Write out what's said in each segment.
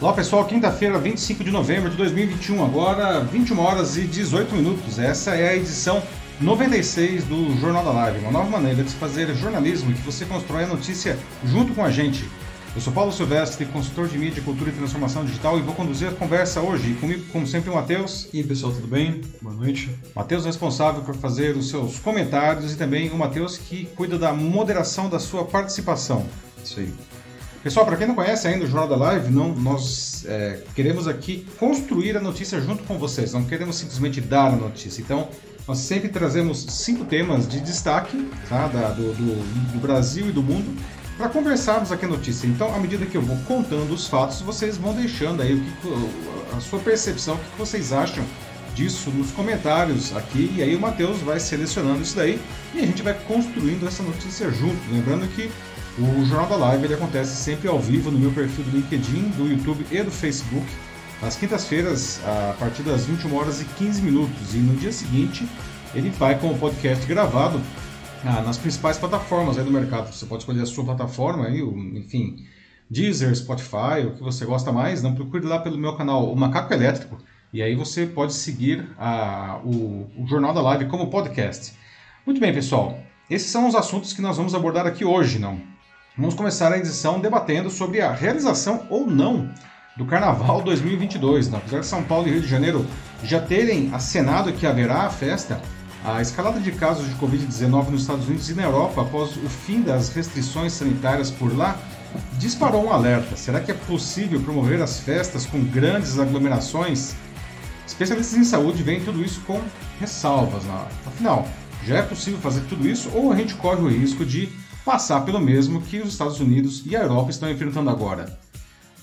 Olá pessoal, quinta-feira, 25 de novembro de 2021, agora 21 horas e 18 minutos. Essa é a edição 96 do Jornal da Live, uma nova maneira de se fazer jornalismo que você constrói a notícia junto com a gente. Eu sou Paulo Silvestre, consultor de mídia, cultura e transformação digital e vou conduzir a conversa hoje. E comigo, como sempre, o Matheus. E aí, pessoal, tudo bem? Boa noite. Matheus responsável por fazer os seus comentários e também o Matheus que cuida da moderação da sua participação. Isso aí. Pessoal, para quem não conhece ainda o Jornal da Live, não, nós é, queremos aqui construir a notícia junto com vocês, não queremos simplesmente dar a notícia. Então, nós sempre trazemos cinco temas de destaque tá, da, do, do, do Brasil e do mundo para conversarmos aqui a notícia. Então, à medida que eu vou contando os fatos, vocês vão deixando aí o que, a sua percepção, o que vocês acham disso nos comentários aqui, e aí o Matheus vai selecionando isso daí e a gente vai construindo essa notícia junto. Lembrando que o Jornal da Live ele acontece sempre ao vivo no meu perfil do LinkedIn, do YouTube e do Facebook, às quintas-feiras, a partir das 21 horas e 15 minutos. E no dia seguinte, ele vai com o podcast gravado ah, nas principais plataformas aí do mercado. Você pode escolher a sua plataforma, aí, enfim, Deezer, Spotify, o que você gosta mais. Não procure lá pelo meu canal, o Macaco Elétrico. E aí você pode seguir a, o, o Jornal da Live como podcast. Muito bem, pessoal. Esses são os assuntos que nós vamos abordar aqui hoje, não? Vamos começar a edição debatendo sobre a realização ou não do Carnaval 2022. Né? Apesar de São Paulo e Rio de Janeiro já terem acenado que haverá a festa, a escalada de casos de Covid-19 nos Estados Unidos e na Europa após o fim das restrições sanitárias por lá disparou um alerta. Será que é possível promover as festas com grandes aglomerações? Especialistas em saúde veem tudo isso com ressalvas. Afinal, já é possível fazer tudo isso ou a gente corre o risco de passar pelo mesmo que os Estados Unidos e a Europa estão enfrentando agora.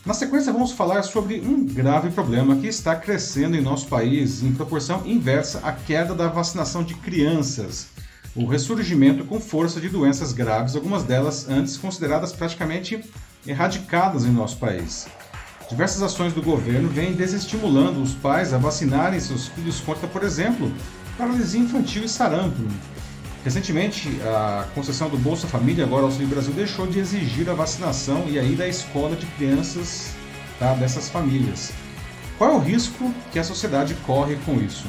Na sequência, vamos falar sobre um grave problema que está crescendo em nosso país em proporção inversa à queda da vacinação de crianças, o ressurgimento com força de doenças graves, algumas delas antes consideradas praticamente erradicadas em nosso país. Diversas ações do governo vêm desestimulando os pais a vacinarem seus filhos contra, por exemplo, paralisia infantil e sarampo, Recentemente, a concessão do Bolsa Família, agora o Auxílio Brasil, deixou de exigir a vacinação e aí da escola de crianças tá, dessas famílias. Qual é o risco que a sociedade corre com isso?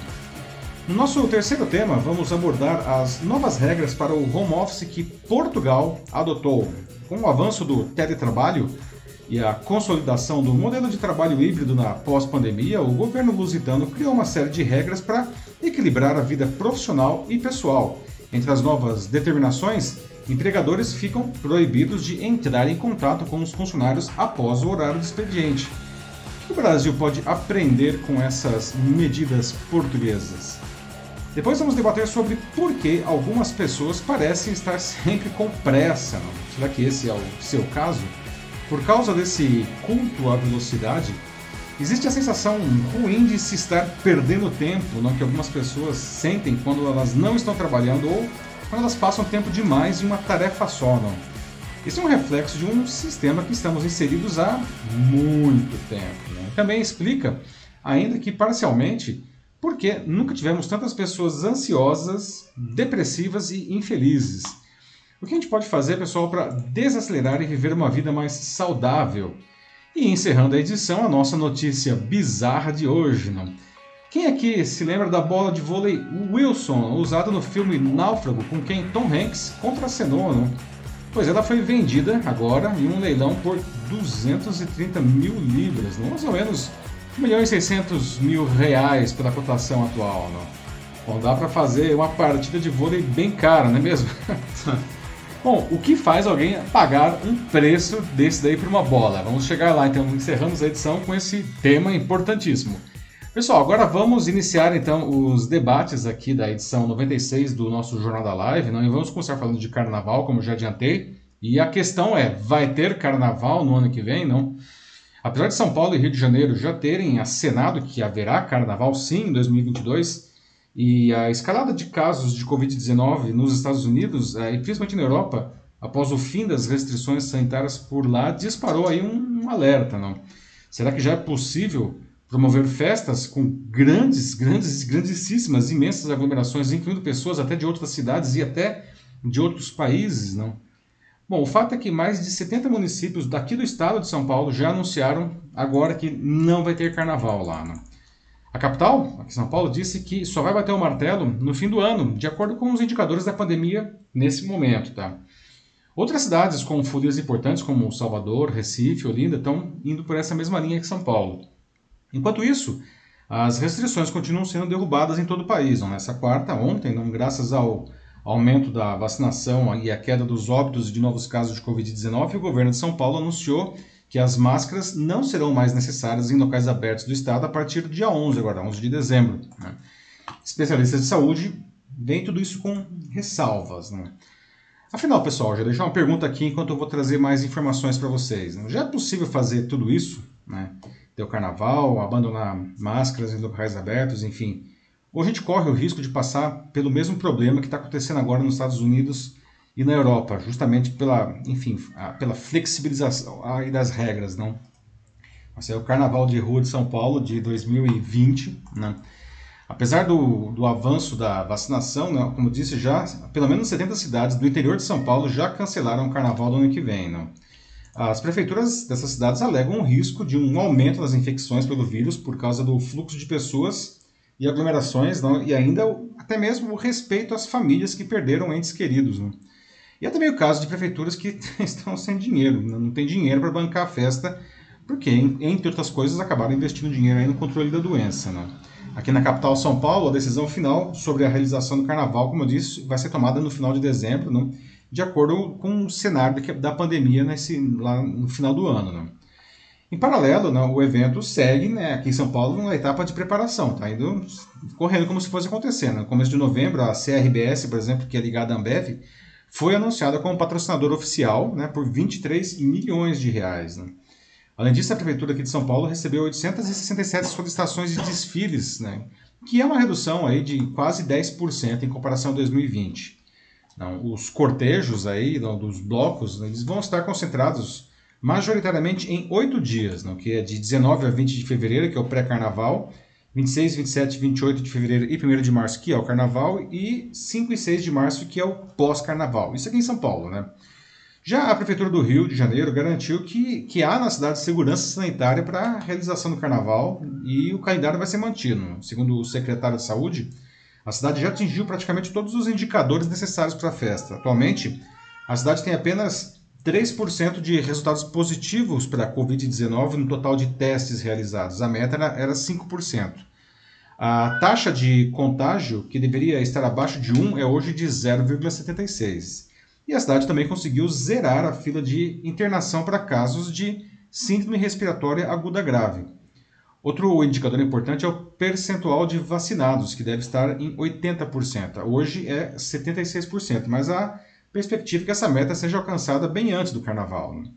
No nosso terceiro tema, vamos abordar as novas regras para o home office que Portugal adotou. Com o avanço do teletrabalho e a consolidação do modelo de trabalho híbrido na pós-pandemia, o governo lusitano criou uma série de regras para equilibrar a vida profissional e pessoal entre as novas determinações, empregadores ficam proibidos de entrar em contato com os funcionários após o horário de expediente. O Brasil pode aprender com essas medidas portuguesas? Depois vamos debater sobre por que algumas pessoas parecem estar sempre com pressa. Será que esse é o seu caso? Por causa desse culto à velocidade, Existe a sensação ruim de se estar perdendo tempo, não que algumas pessoas sentem quando elas não estão trabalhando ou quando elas passam tempo demais em uma tarefa só, não. Isso é um reflexo de um sistema que estamos inseridos há muito tempo. Né? Também explica, ainda que parcialmente, por que nunca tivemos tantas pessoas ansiosas, depressivas e infelizes. O que a gente pode fazer, pessoal, para desacelerar e viver uma vida mais saudável? E encerrando a edição, a nossa notícia bizarra de hoje. Não? Quem aqui se lembra da bola de vôlei Wilson, usada no filme Náufrago, com quem Tom Hanks contracenou? Não? Pois ela foi vendida agora em um leilão por 230 mil libras, não? mais ou menos 1 milhão e 600 mil reais pela cotação atual. Não? Bom, dá para fazer uma partida de vôlei bem cara, não é mesmo? Bom, o que faz alguém pagar um preço desse daí por uma bola? Vamos chegar lá, então encerramos a edição com esse tema importantíssimo. Pessoal, agora vamos iniciar então os debates aqui da edição 96 do nosso Jornal da Live, não? E vamos começar falando de carnaval, como já adiantei. E a questão é, vai ter carnaval no ano que vem, não? Apesar de São Paulo e Rio de Janeiro já terem acenado que haverá carnaval sim em 2022, e a escalada de casos de Covid-19 nos Estados Unidos, eh, e principalmente na Europa, após o fim das restrições sanitárias por lá, disparou aí um, alerta. Não? Será que já é possível promover festas com grandes, grandes, grandíssimas, imensas aglomerações, incluindo pessoas até de outras cidades e até de outros países, não? Bom, o fato é que mais de 70 municípios daqui do estado de São Paulo já anunciaram agora que não vai ter carnaval lá. Né? A capital, aqui São Paulo, disse que só vai bater o martelo no fim do ano, de acordo com os indicadores da pandemia nesse momento. Tá? Outras cidades com folias importantes, como Salvador, Recife, Olinda, estão indo por essa mesma linha que São Paulo. Enquanto isso, as restrições continuam sendo derrubadas em todo o país. Não? Nessa quarta, ontem, não, graças ao aumento da vacinação e a queda dos óbitos de novos casos de Covid-19, o governo de São Paulo anunciou que as máscaras não serão mais necessárias em locais abertos do estado a partir do dia 11, agora 11 de dezembro. Né? Especialistas de saúde veem tudo isso com ressalvas. Né? Afinal, pessoal, já deixar uma pergunta aqui enquanto eu vou trazer mais informações para vocês. Né? Já é possível fazer tudo isso? Né? Ter o carnaval, abandonar máscaras em locais abertos, enfim, ou a gente corre o risco de passar pelo mesmo problema que está acontecendo agora nos Estados Unidos e na Europa, justamente pela, enfim, pela flexibilização das regras, não? Esse é o Carnaval de Rua de São Paulo de 2020, né? Apesar do, do avanço da vacinação, né, como disse já, pelo menos 70 cidades do interior de São Paulo já cancelaram o carnaval do ano que vem. Não? As prefeituras dessas cidades alegam o risco de um aumento das infecções pelo vírus por causa do fluxo de pessoas e aglomerações, não, e ainda até mesmo o respeito às famílias que perderam entes queridos. E é também o caso de prefeituras que estão sem dinheiro, não tem dinheiro para bancar a festa, porque, entre outras coisas, acabaram investindo dinheiro no controle da doença. Não. Aqui na capital São Paulo, a decisão final sobre a realização do carnaval, como eu disse, vai ser tomada no final de dezembro, não, de acordo com o cenário da pandemia nesse, lá no final do ano. Não. Em paralelo, né, o evento segue né, aqui em São Paulo uma etapa de preparação, está indo correndo como se fosse acontecendo. No começo de novembro, a CRBS, por exemplo, que é ligada à Ambev, foi anunciada como patrocinador oficial né, por 23 milhões de reais. Né. Além disso, a Prefeitura aqui de São Paulo recebeu 867 solicitações de desfiles, né, que é uma redução aí de quase 10% em comparação a 2020. Não, os cortejos aí, dos blocos, eles vão estar concentrados majoritariamente em oito dias, não? que é de 19 a 20 de fevereiro, que é o pré-carnaval, 26, 27, 28 de fevereiro e 1 de março, que é o carnaval, e 5 e 6 de março, que é o pós-carnaval. Isso aqui em São Paulo, né? Já a Prefeitura do Rio de Janeiro garantiu que, que há na cidade segurança sanitária para a realização do carnaval e o calendário vai ser mantido. Segundo o secretário de Saúde, a cidade já atingiu praticamente todos os indicadores necessários para a festa. Atualmente, a cidade tem apenas 3% de resultados positivos para a Covid-19 no total de testes realizados. A meta era 5%. A taxa de contágio, que deveria estar abaixo de 1, é hoje de 0,76. E a cidade também conseguiu zerar a fila de internação para casos de síndrome respiratória aguda grave. Outro indicador importante é o percentual de vacinados, que deve estar em 80%. Hoje é 76%, mas a perspectiva que essa meta seja alcançada bem antes do carnaval. Né?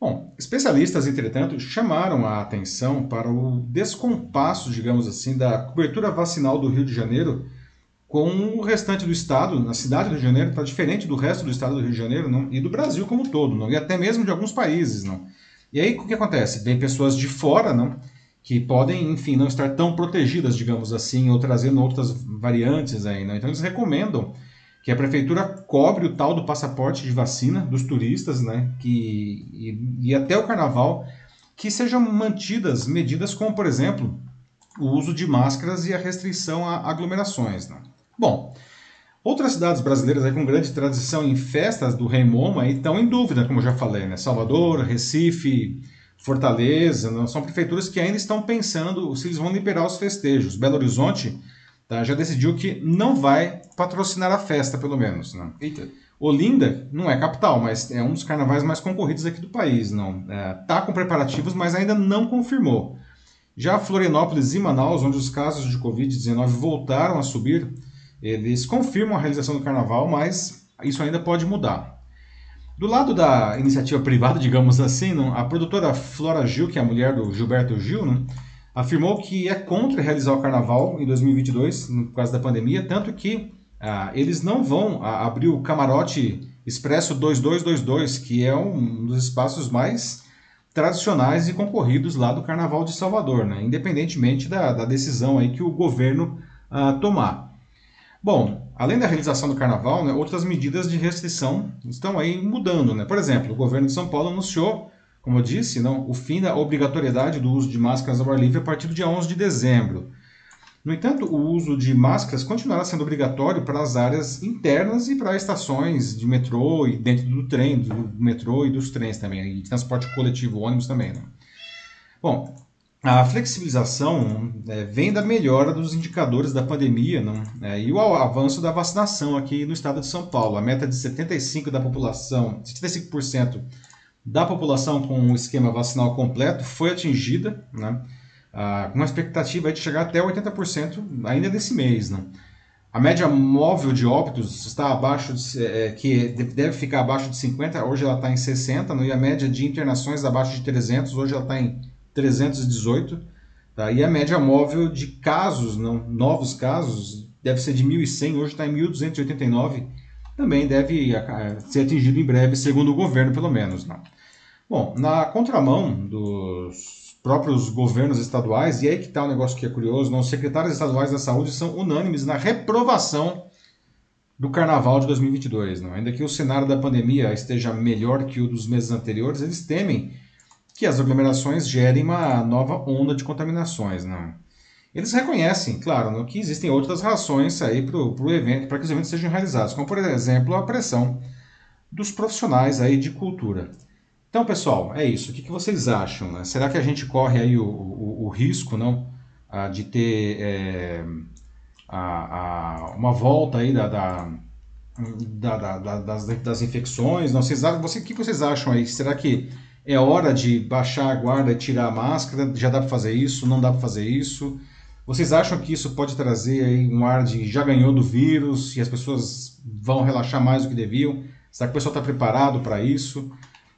Bom, especialistas, entretanto, chamaram a atenção para o descompasso, digamos assim, da cobertura vacinal do Rio de Janeiro com o restante do estado, na cidade do Rio de Janeiro, está diferente do resto do estado do Rio de Janeiro não? e do Brasil como um todo, não? e até mesmo de alguns países. Não? E aí o que acontece? Vem pessoas de fora não? que podem, enfim, não estar tão protegidas, digamos assim, ou trazendo outras variantes aí. Não? Então eles recomendam que a prefeitura cobre o tal do passaporte de vacina dos turistas, né, que, e, e até o carnaval, que sejam mantidas medidas como, por exemplo, o uso de máscaras e a restrição a aglomerações. Né? Bom, outras cidades brasileiras aí com grande tradição em festas do Rei Momo estão em dúvida, como já falei, né? Salvador, Recife, Fortaleza, né? são prefeituras que ainda estão pensando se eles vão liberar os festejos. Belo Horizonte tá, já decidiu que não vai patrocinar a festa, pelo menos. Né? Eita. Olinda não é capital, mas é um dos carnavais mais concorridos aqui do país. Não é, tá com preparativos, mas ainda não confirmou. Já Florianópolis e Manaus, onde os casos de Covid-19 voltaram a subir, eles confirmam a realização do carnaval, mas isso ainda pode mudar. Do lado da iniciativa privada, digamos assim, a produtora Flora Gil, que é a mulher do Gilberto Gil, afirmou que é contra realizar o carnaval em 2022, por causa da pandemia, tanto que ah, eles não vão ah, abrir o camarote Expresso 2222, que é um dos espaços mais tradicionais e concorridos lá do Carnaval de Salvador, né? independentemente da, da decisão aí que o governo ah, tomar. Bom, além da realização do carnaval, né, outras medidas de restrição estão aí mudando. Né? Por exemplo, o governo de São Paulo anunciou, como eu disse, não, o fim da obrigatoriedade do uso de máscaras ao ar livre a partir do dia 11 de dezembro. No entanto, o uso de máscaras continuará sendo obrigatório para as áreas internas e para estações de metrô e dentro do trem, do metrô e dos trens também, e transporte coletivo, ônibus também. Né? Bom, a flexibilização é, vem da melhora dos indicadores da pandemia não? É, e o avanço da vacinação aqui no estado de São Paulo. A meta de 75% da população, 75% da população com o esquema vacinal completo foi atingida. Né? ah, com uma expectativa de chegar até 80% ainda nesse mês. Né? A média móvel de óbitos está abaixo de, é, que deve ficar abaixo de 50, hoje ela está em 60, né? e a média de internações abaixo de 300, hoje ela está em 318. Tá? E a média móvel de casos, não, novos casos, deve ser de 1.100, hoje está em 1.289, também deve ser atingido em breve, segundo o governo, pelo menos. Né? Bom, na contramão dos próprios governos estaduais, e aí que está o um negócio que é curioso, não, os secretários estaduais da saúde são unânimes na reprovação do carnaval de 2022. Não? Ainda que o cenário da pandemia esteja melhor que o dos meses anteriores, eles temem que as aglomerações gerem uma nova onda de contaminações. Não? Eles reconhecem, claro, que existem outras razões aí para o evento, para que os eventos sejam realizados, como por exemplo a pressão dos profissionais aí de cultura. Então, pessoal, é isso. O que, que vocês acham? Né? Será que a gente corre aí o, o, o risco não, ah, de ter é, a, a, uma volta aí da, da, da, da das, das, infecções? Não, vocês, você, o que vocês acham aí? Será que é hora de baixar a guarda e tirar a máscara? Já dá para fazer isso? Não dá para fazer isso? Vocês acham que isso pode trazer aí um ar de já ganhou do vírus e as pessoas vão relaxar mais do que deviam? Será que o pessoal está preparado para isso?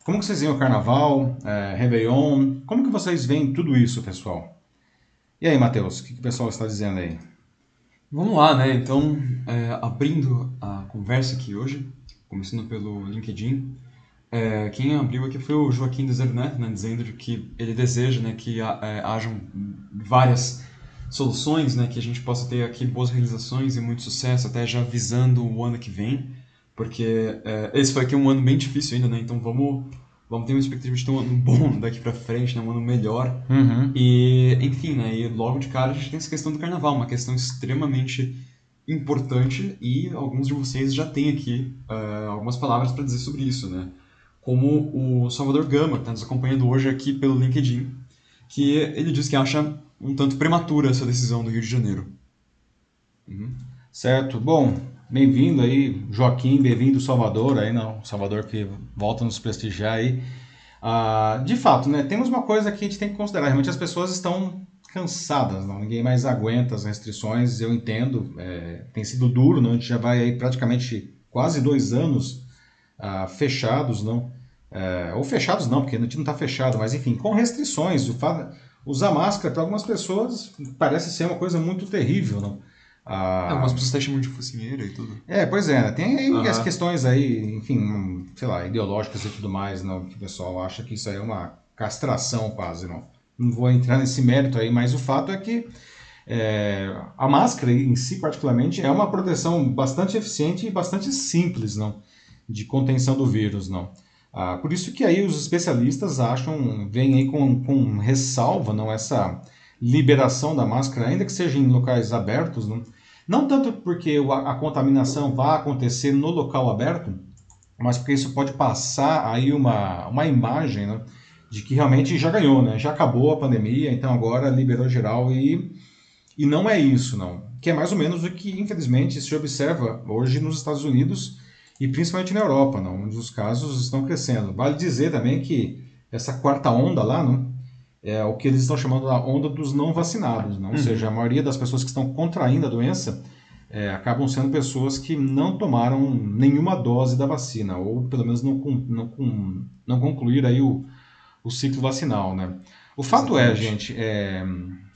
Como que vocês veem o Carnaval, é, Réveillon? Como que vocês veem tudo isso, pessoal? E aí, Matheus, o que, que o pessoal está dizendo aí? Vamos lá, né? Então, é, abrindo a conversa aqui hoje, começando pelo LinkedIn, é, quem abriu aqui foi o Joaquim Desernet, né, dizendo que ele deseja né, que é, hajam várias soluções, né, que a gente possa ter aqui boas realizações e muito sucesso, até já visando o ano que vem porque é, esse foi aqui um ano bem difícil ainda, né? Então vamos, vamos ter uma expectativa de ter um ano bom daqui pra frente, né? Um ano melhor. Uhum. E, enfim, né? E logo de cara a gente tem essa questão do carnaval, uma questão extremamente importante e alguns de vocês já têm aqui uh, algumas palavras para dizer sobre isso, né? Como o Salvador Gama, que está nos acompanhando hoje aqui pelo LinkedIn, que ele diz que acha um tanto prematura essa decisão do Rio de Janeiro. Uhum. Certo. Bom, Bem-vindo aí, Joaquim, bem-vindo Salvador, aí não, Salvador que volta a nos prestigiar aí. Ah, de fato, né, temos uma coisa que a gente tem que considerar, realmente as pessoas estão cansadas, não? ninguém mais aguenta as restrições, eu entendo, é, tem sido duro, não? a gente já vai aí praticamente quase dois anos ah, fechados, não? É, ou fechados não, porque a gente não está fechado, mas enfim, com restrições, o fato, usar máscara para algumas pessoas parece ser uma coisa muito terrível, não? Ah, é, algumas pessoas até chamam de focinheira e tudo. É, pois é, né? tem aí uhum. as questões aí, enfim, sei lá, ideológicas e tudo mais, não, que o pessoal acha que isso aí é uma castração quase, não. Não vou entrar nesse mérito aí, mas o fato é que é, a máscara em si, particularmente, é uma proteção bastante eficiente e bastante simples, não, de contenção do vírus, não. Ah, por isso que aí os especialistas acham, vêm aí com, com ressalva, não, essa liberação da máscara, ainda que seja em locais abertos, não, não tanto porque a contaminação vai acontecer no local aberto, mas porque isso pode passar aí uma, uma imagem né, de que realmente já ganhou, né? já acabou a pandemia, então agora liberou geral e, e não é isso, não. Que é mais ou menos o que, infelizmente, se observa hoje nos Estados Unidos e principalmente na Europa, não, onde os casos estão crescendo. Vale dizer também que essa quarta onda lá, não, é o que eles estão chamando da onda dos não vacinados, né? ou uhum. seja, a maioria das pessoas que estão contraindo a doença é, acabam sendo pessoas que não tomaram nenhuma dose da vacina, ou pelo menos não, não, não concluíram aí o, o ciclo vacinal. Né? O fato é, Exatamente. é, gente, é,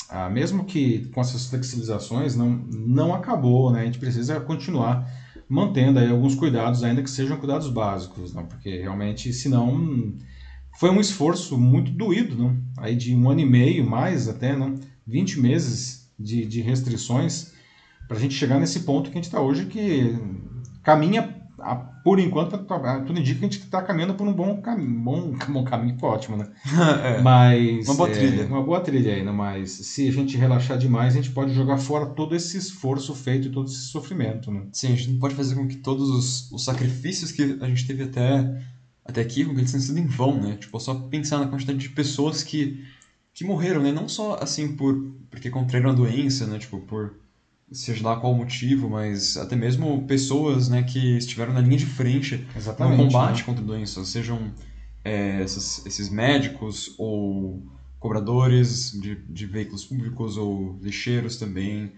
ah, mesmo que com essas flexibilizações não, não acabou, né? a gente precisa continuar mantendo aí alguns cuidados, ainda que sejam cuidados básicos, não? porque realmente, senão foi um esforço muito doído, não? aí de um ano e meio, mais até, não? 20 meses de, de restrições pra gente chegar nesse ponto que a gente está hoje, que caminha, a, por enquanto, tudo indica que a gente está caminhando por um bom, cam bom, bom caminho, ótimo, né? é, Mas. uma boa é, trilha. Uma boa trilha ainda, mas se a gente relaxar demais, a gente pode jogar fora todo esse esforço feito e todo esse sofrimento, né? Sim, a gente não pode fazer com que todos os, os sacrifícios que a gente teve até, até aqui, com que eles tenham sido em vão, né? Tipo, só pensar na quantidade de pessoas que, que morreram, né? Não só, assim, por porque contraíram a doença, né? Tipo, por seja lá qual o motivo, mas até mesmo pessoas, né, que estiveram na linha de frente Exatamente. no combate né? contra a doença, sejam é, essas- esses médicos ou cobradores de, de veículos públicos ou lixeiros também.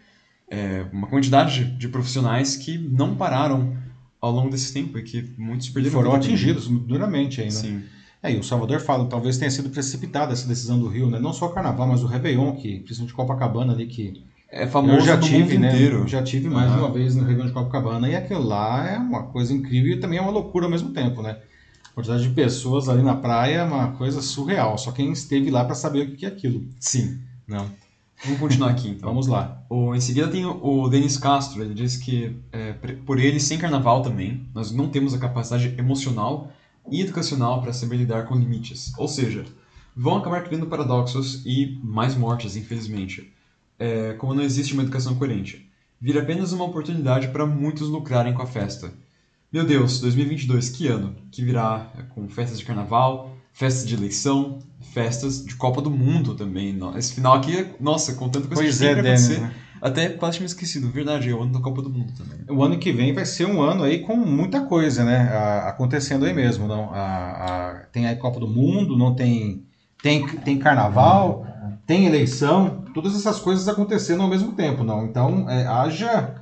É, uma quantidade de, de profissionais que não pararam ao longo desse tempo e que muitos perderam Foram atingidos duramente né? Sim. É, e o Salvador fala, talvez tenha sido precipitada essa decisão do Rio, né? Não só o Carnaval, mas o Réveillon, que, principalmente Copacabana ali, que É famoso eu já tive, né? inteiro. Já tive mais de Aham. uma vez no Réveillon de Copacabana, e aquilo lá é uma coisa incrível e também é uma loucura ao mesmo tempo, né? A quantidade de pessoas ali na praia é uma coisa surreal, só quem esteve lá para saber o que é aquilo. Sim. Não. Vamos continuar aqui, então. Vamos lá. O, em seguida tem o, o Denis Castro, ele diz que é, por ele, sem carnaval também, nós não temos a capacidade emocional e educacional para saber lidar com limites. Ou seja, vão acabar criando paradoxos e mais mortes, infelizmente. É, como não existe uma educação coerente. Vira apenas uma oportunidade para muitos lucrarem com a festa. Meu Deus, 2022, que ano? Que virá com festas de carnaval, festas de eleição, festas de Copa do Mundo também. Esse final aqui, nossa, com tanta coisa Pois que é, Denis. acontecer. né? Até quase tinha me esquecido, verdade, é o ano da Copa do Mundo também. O ano que vem vai ser um ano aí com muita coisa, né? a- acontecendo aí mesmo. Não? A, a- tem a Copa do Mundo, não tem, tem, tem carnaval, tem eleição, todas essas coisas acontecendo ao mesmo tempo, não? Então, é, haja,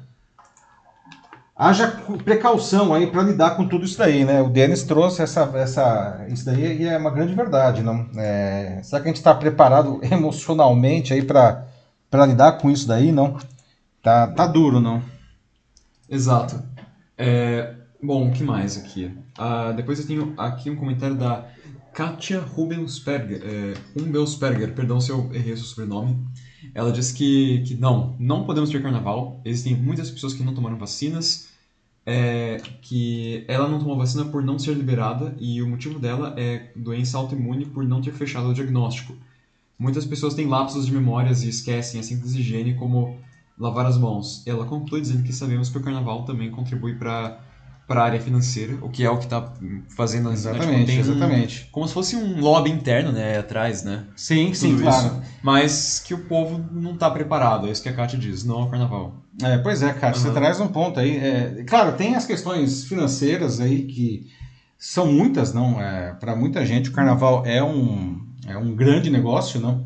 haja precaução aí para lidar com tudo isso daí, né? O Denis trouxe essa, essa, isso daí e é uma grande verdade, não? É, será que a gente está preparado emocionalmente aí para para lidar com isso daí, não? Tá, tá duro, não? Exato. É, bom, o que mais aqui? Ah, depois eu tenho aqui um comentário da Katia Rubensperger, é, perdão se eu errei o seu sobrenome. Ela diz que, que não, não podemos ter carnaval. Existem muitas pessoas que não tomaram vacinas, é, que ela não tomou vacina por não ser liberada e o motivo dela é doença autoimune por não ter fechado o diagnóstico. Muitas pessoas têm lapsos de memórias e esquecem a simples higiene como lavar as mãos. Ela conclui dizendo que sabemos que o carnaval também contribui para para a área financeira, o que é o que está fazendo né, tipo, Exatamente, um- exatamente. como se fosse um lobby interno, né, atrás, né? Sim, sim, tudo claro. isso. Mas que o povo não está preparado, é isso que a Kátia diz, não ao carnaval. É, pois é, cara, você Aham. traz um ponto aí. É, claro, tem as questões financeiras aí que são muitas, não? É, Para muita gente, o carnaval é um, é um grande negócio, não?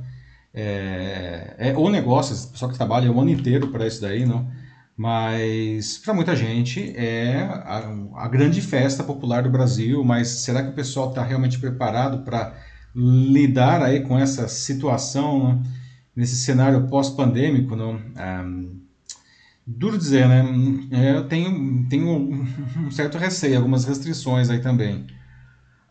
É, é o negócio, o pessoal que trabalha o ano inteiro para isso daí, não? Mas para muita gente é a, a grande festa popular do Brasil, mas será que o pessoal está realmente preparado para lidar aí com essa situação, não? nesse cenário pós-pandêmico, não? Ah, Duro dizer, né? É, Eu tenho, tenho um certo receio, algumas restrições aí também.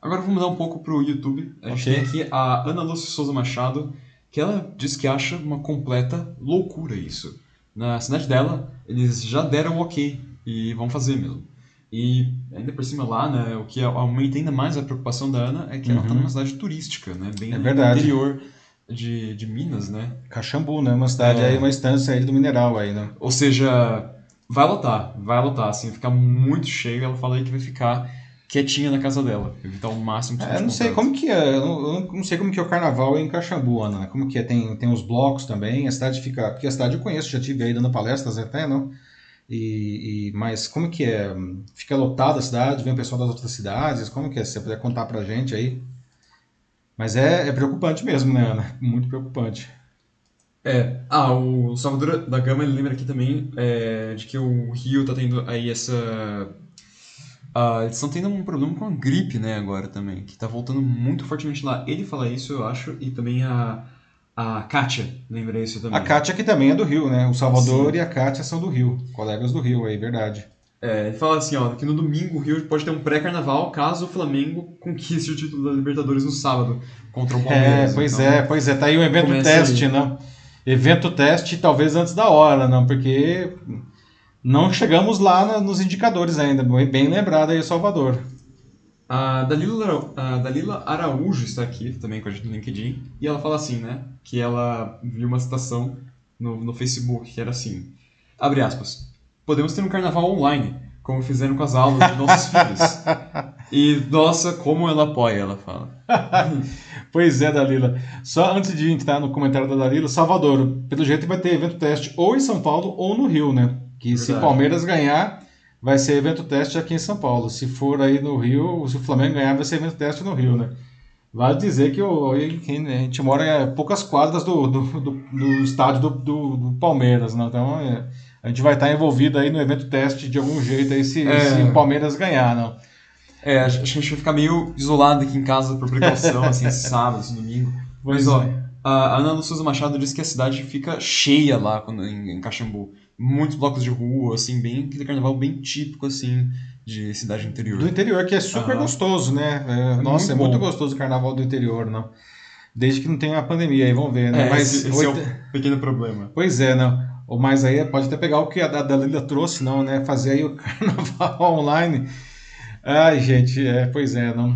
Agora vamos mudar um pouco pro YouTube. A gente Ok. tem aqui a Ana Lúcia Souza Machado, que ela diz que acha uma completa loucura isso. Na cidade dela, eles já deram o ok e vão fazer mesmo. E ainda por cima lá, né, o que aumenta ainda mais a preocupação da Ana é que ela está Uhum. numa cidade turística, né, bem É no interior de, de Minas, né? Caxambu, né? Uma cidade É. aí, uma estância aí do mineral aí, né? Ou seja, vai lotar, vai lotar, assim, ficar muito cheio. Ela fala aí que vai ficar quietinha na casa dela, evitar o máximo É, possível eu não de sei como que é, eu não, eu não- sei como que é o carnaval em Caxambu, Ana? Como que é? Tem, tem os blocos também, a cidade fica... Porque a cidade eu conheço, já tive aí dando palestras até, não? E, e- mas como que é? Fica lotada a cidade, vem o pessoal das outras cidades, como que é? Se você puder contar pra gente aí. Mas é, é preocupante mesmo, né, Ana? Muito preocupante. É, ah, o Salvador da Gama ele lembra aqui também é, de que o Rio tá tendo aí essa. Ah, eles estão tendo um problema com a gripe, né, agora também, que tá voltando muito fortemente lá. Ele fala isso, eu acho, e também a, a Kátia lembra isso também. A Kátia que também é do Rio, né? O Salvador Sim. e a Kátia são do Rio, colegas do Rio aí, verdade. É, ele fala assim, ó, que no domingo o Rio pode ter um pré-carnaval caso o Flamengo conquiste o título da Libertadores no sábado contra o É, Palmeiras. pois Então, é, pois é, tá aí o evento teste, aí. né? evento teste talvez antes da hora, não, porque não chegamos lá na, nos indicadores ainda. Bem lembrado aí, Salvador. A Dalila, a Dalila Araújo está aqui também com a gente no LinkedIn e ela fala assim, né? Que ela viu uma citação no, no Facebook que era assim: abre aspas, podemos ter um carnaval online, como fizeram com as aulas de nossos filhos. E nossa, como ela apoia, ela fala. pois é, Dalila. Só antes de entrar no comentário da Dalila, Salvador, pelo jeito vai ter evento teste ou em São Paulo ou no Rio, né? Que Verdade. se Palmeiras ganhar, vai ser evento teste aqui em São Paulo. Se for aí no Rio, se o Flamengo ganhar, vai ser evento teste no Rio, né? Vale dizer que o, a gente mora a poucas quadras do, do, do, do estádio do, do, do, Palmeiras, né? Então é, a gente vai estar envolvido aí no evento teste de algum jeito aí se, é. se o Palmeiras ganhar, não. É, acho que a gente vai ficar meio isolado aqui em casa por precaução, assim, sábado, esse domingo. Mas, ó, é. a Ana Souza Machado disse que a cidade fica cheia lá quando, em, em Caxambu muitos blocos de rua, assim, bem aquele carnaval bem típico, assim, de cidade interior. Do interior, que é super gostoso, né? É, nossa, muito é muito gostoso o carnaval do interior, não? Desde que não tenha a pandemia, aí vamos ver, né? É, Mas esse, esse oito... é o pequeno problema. Pois é, não. Ou mais aí pode até pegar o que a Dalila trouxe, não, né? Fazer aí o carnaval online. Ai, gente, é, pois é, não.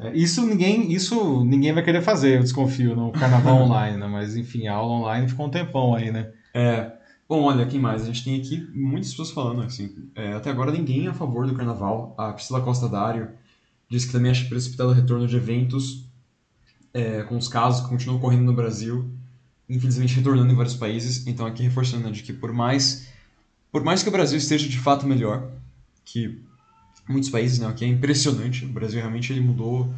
É, isso ninguém, isso ninguém vai querer fazer, eu desconfio, no carnaval online, né? Mas enfim, a aula online ficou um tempão aí, né? É. Bom, olha, quem mais? A gente tem aqui muitas pessoas falando, assim. É, até agora ninguém é a favor do carnaval. A Priscila Costa Dário diz que também acha precipitado o retorno de eventos é, com os casos que continuam ocorrendo no Brasil, infelizmente retornando em vários países. Então, aqui reforçando né, de que por mais, por mais que o Brasil esteja de fato melhor que muitos países, né, o que é impressionante, o Brasil realmente ele mudou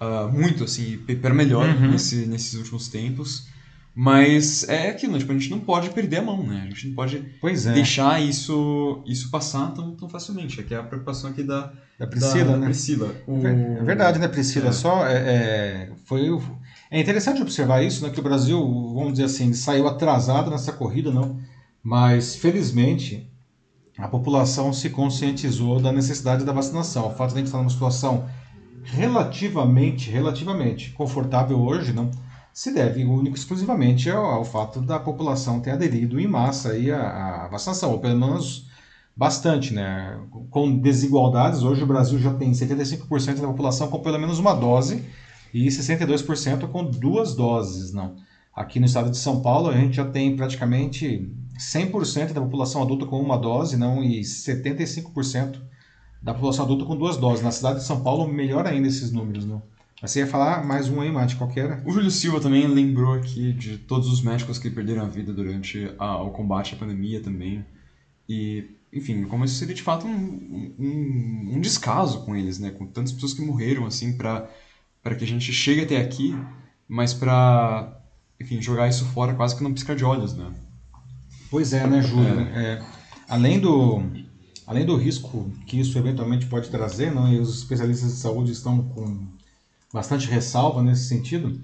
uh, muito, assim, para melhor uhum. nesse, nesses últimos tempos. Mas é aquilo, tipo, a gente não pode perder a mão, né? A gente não pode é. deixar isso, isso passar tão, tão facilmente. É que é a preocupação aqui da, da Priscila, da, da né? Priscila. O... É verdade, né, Priscila? É. Só é, é, foi é interessante observar isso, né? Que o Brasil, vamos dizer assim, saiu atrasado nessa corrida, não? Mas felizmente a população se conscientizou da necessidade da vacinação. O fato de a gente estar numa situação relativamente, relativamente confortável hoje, não? Se deve único exclusivamente ao, ao, fato da população ter aderido em massa aí à, à, vacinação, ou pelo menos bastante, né? Com desigualdades, hoje o Brasil já tem 75% da população com pelo menos uma dose e 62% com duas doses, não. Aqui no estado de São Paulo a gente já tem praticamente 100% da população adulta com uma dose, não, e 75% da população adulta com duas doses. Na cidade de São Paulo, melhor ainda esses números, não. Você ia falar mais um aí, Mate, qual era? O Júlio Silva também lembrou aqui de todos os médicos que perderam a vida durante a, o combate à pandemia também. E, enfim, como isso seria de fato um, um, um descaso com eles, né? Com tantas pessoas que morreram, assim, para que a gente chegue até aqui, mas para, enfim, jogar isso fora quase que não piscar de olhos, né? Pois é, né, Júlio? É. É, além do além do risco que isso eventualmente pode trazer, não, e os especialistas de saúde estão com bastante ressalva nesse sentido.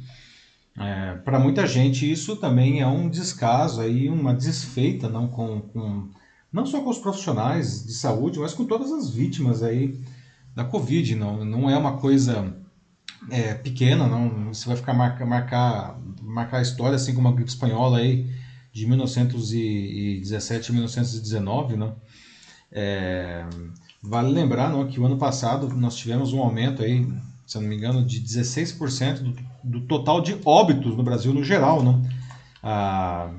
É, para muita gente isso também é um descaso aí, uma desfeita não com, com, não só com os profissionais de saúde, mas com todas as vítimas aí da Covid. Não, não é uma coisa é, pequena, não. Você vai ficar marca, marcar marcar a história assim como a gripe espanhola aí de 1917 a 1919, não. É, vale lembrar não, que o ano passado nós tivemos um aumento aí se eu não me engano, de 16% do, do total de óbitos no Brasil no geral, né? Ah,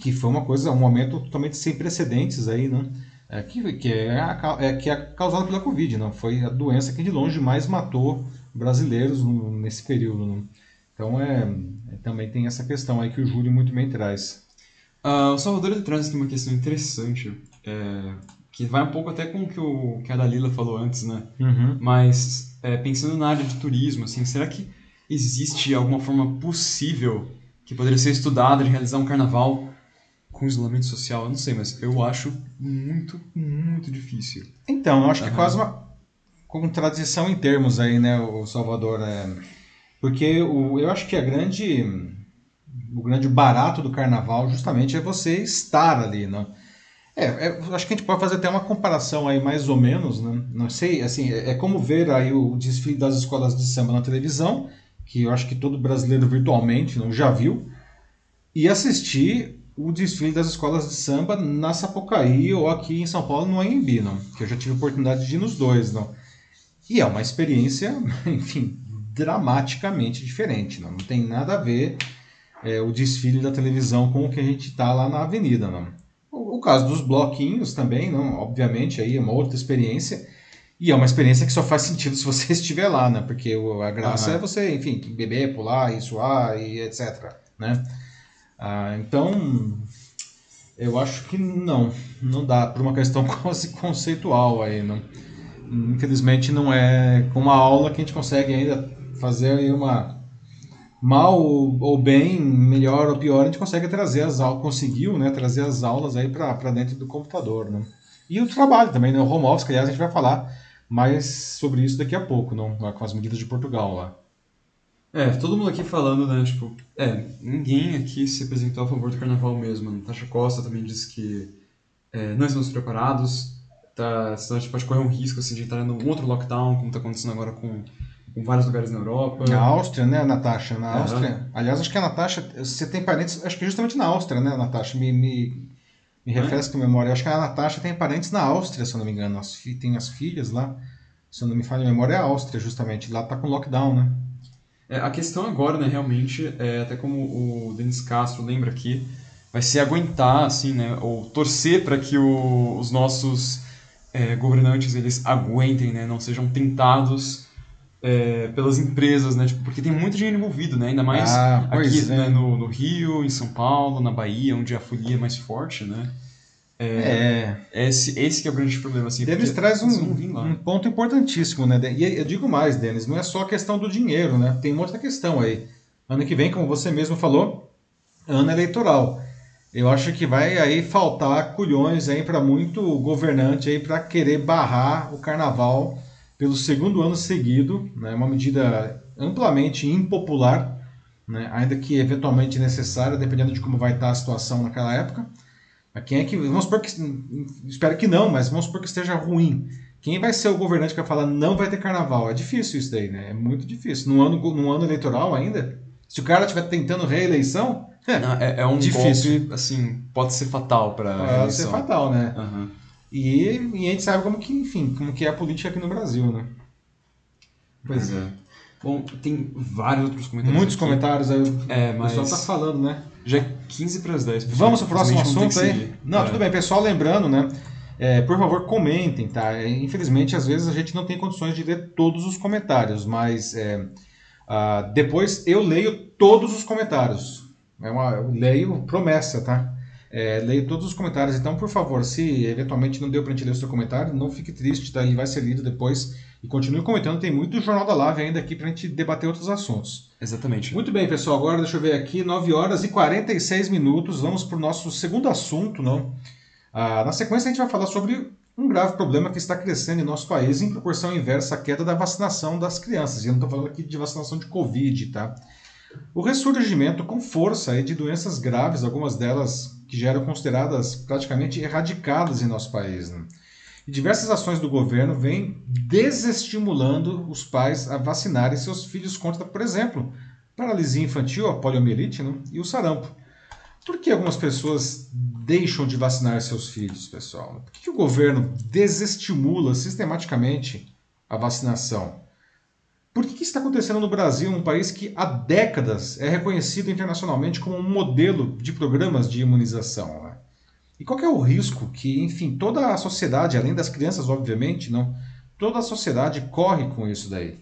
que foi uma coisa, um aumento totalmente sem precedentes aí, né? É, que, que, é, é, que é causado pela Covid, não? Foi a doença que de longe mais matou brasileiros no, nesse período, né? Então é, é, também tem essa questão aí que o Júlio muito bem traz. Uh, o Salvador traz aqui uma questão interessante, é, que vai um pouco até com o que, o que a Dalila falou antes, né? Uhum. Mas é, pensando na área de turismo, assim, será que existe alguma forma possível que poderia ser estudada de realizar um carnaval com isolamento social? Eu não sei, mas eu acho muito, muito difícil. Então, eu acho que é quase uma contradição em termos aí, né, o Salvador, é... porque o, eu acho que a grande o grande barato do carnaval justamente é você estar ali, não? É, é, acho que a gente pode fazer até uma comparação aí mais ou menos, né? Não sei, assim, é, é, como ver aí o desfile das escolas de samba na televisão, que eu acho que todo brasileiro virtualmente não já viu. e assistir o desfile das escolas de samba na Sapucaí ou aqui em São Paulo no AMB, não? Que eu já tive oportunidade de ir nos dois, não? E é uma experiência, enfim, dramaticamente diferente, não? Não tem nada a ver é, o desfile da televisão com o que a gente está lá na avenida, não? O, o, caso dos bloquinhos também, não? Obviamente aí é uma outra experiência e é uma experiência que só faz sentido se você estiver lá, né? Porque a graça uhum. é você, enfim, beber, pular e suar e etc, né? Ah, então, eu acho que não, não dá por uma questão quase conceitual aí, não. Infelizmente não é com uma aula que a gente consegue ainda fazer aí uma mal ou bem, melhor ou pior, a gente consegue trazer as aulas, conseguiu, né, trazer as aulas aí para dentro do computador, né? E o trabalho também, né, o home office, aliás a gente vai falar mais sobre isso daqui a pouco, não, com as medidas de Portugal lá. É, todo mundo aqui falando, né, tipo, é, ninguém aqui se apresentou a favor do carnaval mesmo. Natasha Costa também disse que é, não estamos preparados, tá, senão a gente pode correr um risco, assim, de entrar num outro lockdown, como está acontecendo agora com, com vários lugares na Europa. Na Áustria, né, Natasha? Na Áustria. Aliás, acho que a Natasha, você tem parentes, acho que justamente na Áustria, né, Natasha? Me, me, me refresca a memória. Acho que a Natasha tem parentes na Áustria, se eu não me engano. As, tem as filhas lá. Se eu não me falha a memória, é a Áustria, justamente. Lá tá com lockdown, né? É, a questão agora, né, realmente, é, até como o Denis Castro lembra aqui, vai ser aguentar, assim, né, ou torcer para que o, os nossos é, governantes eles aguentem, né, não sejam tentados é, pelas empresas, né, tipo, porque tem muito dinheiro envolvido, né, ainda mais ah, aqui, né, no, no Rio, em São Paulo, na Bahia, onde a folia é mais forte, né. É, é. Esse, esse que é o grande problema. Assim, Denis traz um, um, ponto importantíssimo, né? E eu digo mais, Denis, não é só a questão do dinheiro, né? Tem uma outra questão aí. Ano que vem, como você mesmo falou, ano eleitoral. Eu acho que vai aí faltar culhões aí para muito governante aí para querer barrar o carnaval pelo segundo ano seguido, né? Uma medida amplamente impopular, né? Ainda que eventualmente necessária, dependendo de como vai estar a situação naquela época. Quem é que. Vamos supor que. Espero que não, mas vamos supor que esteja ruim. Quem vai ser o governante que vai falar não vai ter carnaval? É difícil isso daí, né? É muito difícil. Num ano, num ano eleitoral ainda, se o cara estiver tentando reeleição. É, não, é, é um difícil. golpe, assim, pode ser fatal para Pode ser fatal, né? Uhum. E, e, a gente sabe como que, enfim, como que é a política aqui no Brasil, né? Pois é. Bom, tem vários outros comentários. Muitos aqui. comentários aí. É, mas... O pessoal tá falando, né? Já é 15 para as 10. Vamos pro próximo assunto aí? Não, é. tudo bem. Pessoal, lembrando, né? É, por favor, comentem, tá? É, infelizmente, às vezes a gente não tem condições de ler todos os comentários, mas é, uh, depois eu leio todos os comentários. É uma, eu leio promessa, tá? É, leio todos os comentários, então, por favor, se eventualmente não deu para a gente ler o seu comentário, não fique triste, tá? Ele vai ser lido depois e continue comentando, tem muito Jornal da Live ainda aqui para a gente debater outros assuntos. Exatamente. Muito bem, pessoal. Agora deixa eu ver aqui, 9 horas e 46 minutos. Vamos para o nosso segundo assunto, não? Ah, na sequência, a gente vai falar sobre um grave problema que está crescendo em nosso país em proporção inversa à queda da vacinação das crianças. E eu não estou falando aqui de vacinação de Covid, tá? O ressurgimento com força aí de doenças graves, algumas delas que já eram consideradas praticamente erradicadas em nosso país. Né? E diversas ações do governo vêm desestimulando os pais a vacinarem seus filhos contra, por exemplo, paralisia infantil, a poliomielite né, e o sarampo. Por que algumas pessoas deixam de vacinar seus filhos, pessoal? Por que o governo desestimula sistematicamente a vacinação? Por que, isso está acontecendo no Brasil, um país que há décadas é reconhecido internacionalmente como um modelo de programas de imunização? Né? E qual é o risco que, enfim, toda a sociedade, além das crianças, obviamente, não, toda a sociedade corre com isso daí?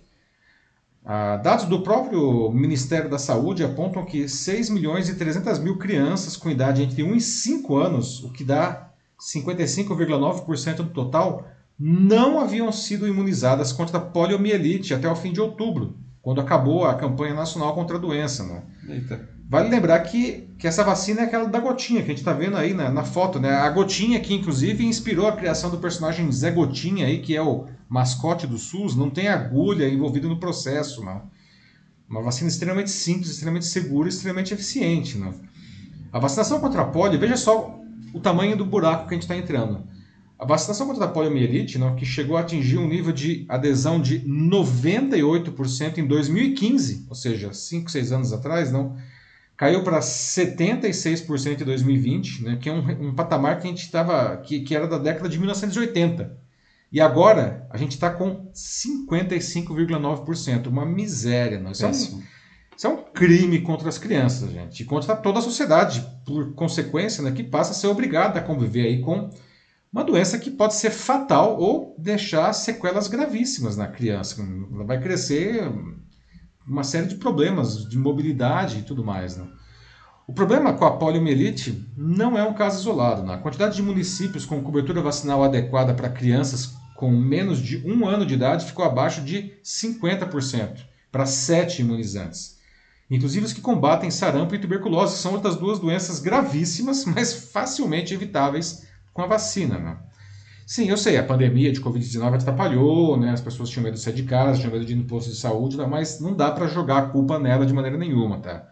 Ah, dados do próprio Ministério da Saúde apontam que 6 milhões e 300 mil crianças com idade entre 1 e 5 anos, o que dá 55,9% do total, não haviam sido imunizadas contra a poliomielite até o fim de outubro, quando acabou a campanha nacional contra a doença. Eita. Vale lembrar que, que essa vacina é aquela da gotinha, que a gente está vendo aí na, na, foto, né? A gotinha que, inclusive, inspirou a criação do personagem Zé Gotinha aí, que é o mascote do SUS, não tem agulha envolvida no processo, não. Uma vacina extremamente simples, extremamente segura e extremamente eficiente, não. A vacinação contra a polio, veja só o tamanho do buraco que a gente está entrando. A vacinação contra a poliomielite, não, que chegou a atingir um nível de adesão de 98% em 2015, ou seja, 5, 6 anos atrás, não caiu para 76% em 2020, né, que é um, um patamar que a gente estava que, que era da década de 1980. E agora a gente está com 55,9%, uma miséria. Né? Isso, é um, isso é um crime contra as crianças, gente, e contra toda a sociedade, por consequência, né, que passa a ser obrigada a conviver aí com uma doença que pode ser fatal ou deixar sequelas gravíssimas na criança. Ela vai crescer uma série de problemas de mobilidade e tudo mais. Né? O problema com a poliomielite não é um caso isolado. Né? A quantidade de municípios com cobertura vacinal adequada para crianças com menos de um ano de idade ficou abaixo de 50%, para sete imunizantes. Inclusive os que combatem sarampo e tuberculose, que são outras duas doenças gravíssimas, mas facilmente evitáveis com a vacina. Né? Sim, eu sei, a pandemia de Covid-19 atrapalhou, né? as pessoas tinham medo de sair de casa, tinham medo de ir no posto de saúde, né? mas não dá para jogar a culpa nela de maneira nenhuma. Tá?